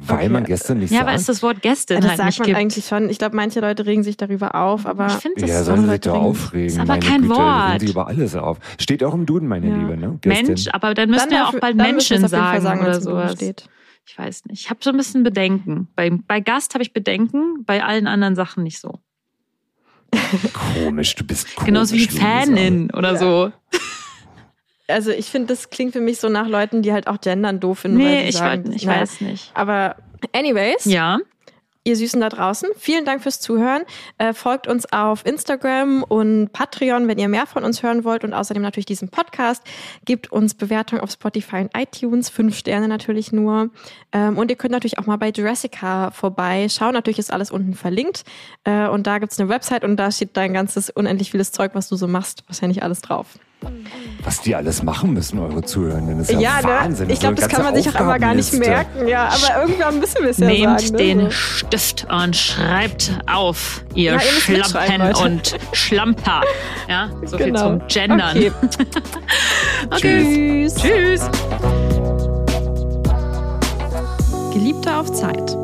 Weil Okay. man gestern nicht Ja, sagt. weil es das Wort Gästin Ja, das halt sagt nicht man gibt. eigentlich schon. Ich glaube, manche Leute regen sich darüber auf, aber ich finde das ja, so. sollen sich regen- aufregen. Ist aber meine kein Güte, Wort. regen sie über alles auf. Steht auch im Duden, meine Ja. Liebe. Ne? Gästin. Mensch, aber dann müssten wir auch bald Menschen Fall sagen, oder sowas. Steht. Ich weiß nicht. Ich habe so ein bisschen Bedenken. Bei, bei Gast habe ich Bedenken, bei allen anderen Sachen nicht so. Komisch, du bist komisch. Genauso wie. Fanin oder so. Also ich finde, das klingt für mich so nach Leuten, die halt auch gendern doof finden. weil Nee, sie ich, sagen, weiß, ich weiß nicht. Aber anyways, Ja. Ihr Süßen da draußen, vielen Dank fürs Zuhören. Äh, folgt uns auf Instagram und Patreon, wenn ihr mehr von uns hören wollt und außerdem natürlich diesen Podcast. Gebt uns Bewertungen auf Spotify und iTunes, fünf Sterne natürlich nur. Ähm, und ihr könnt natürlich auch mal bei Jurassica vorbeischauen. Natürlich ist alles unten verlinkt. Äh, und da gibt's eine Website und da steht dein ganzes unendlich vieles Zeug, was du so machst. Wahrscheinlich alles drauf. Was die alles machen müssen, eure Zuhörenden, ist ja, Ja, Wahnsinn. ne? Ich glaube, das kann man sich auch immer gar nicht merken. Ja, aber irgendwann müssen wir es ja Nehmt sagen. den Ne? Stift und schreibt auf, ihr Ja, Schlampen und Schlamper. Ja, so viel Genau. zum Gendern. Okay. Okay. Tschüss. Tschüss. Geliebte auf Zeit.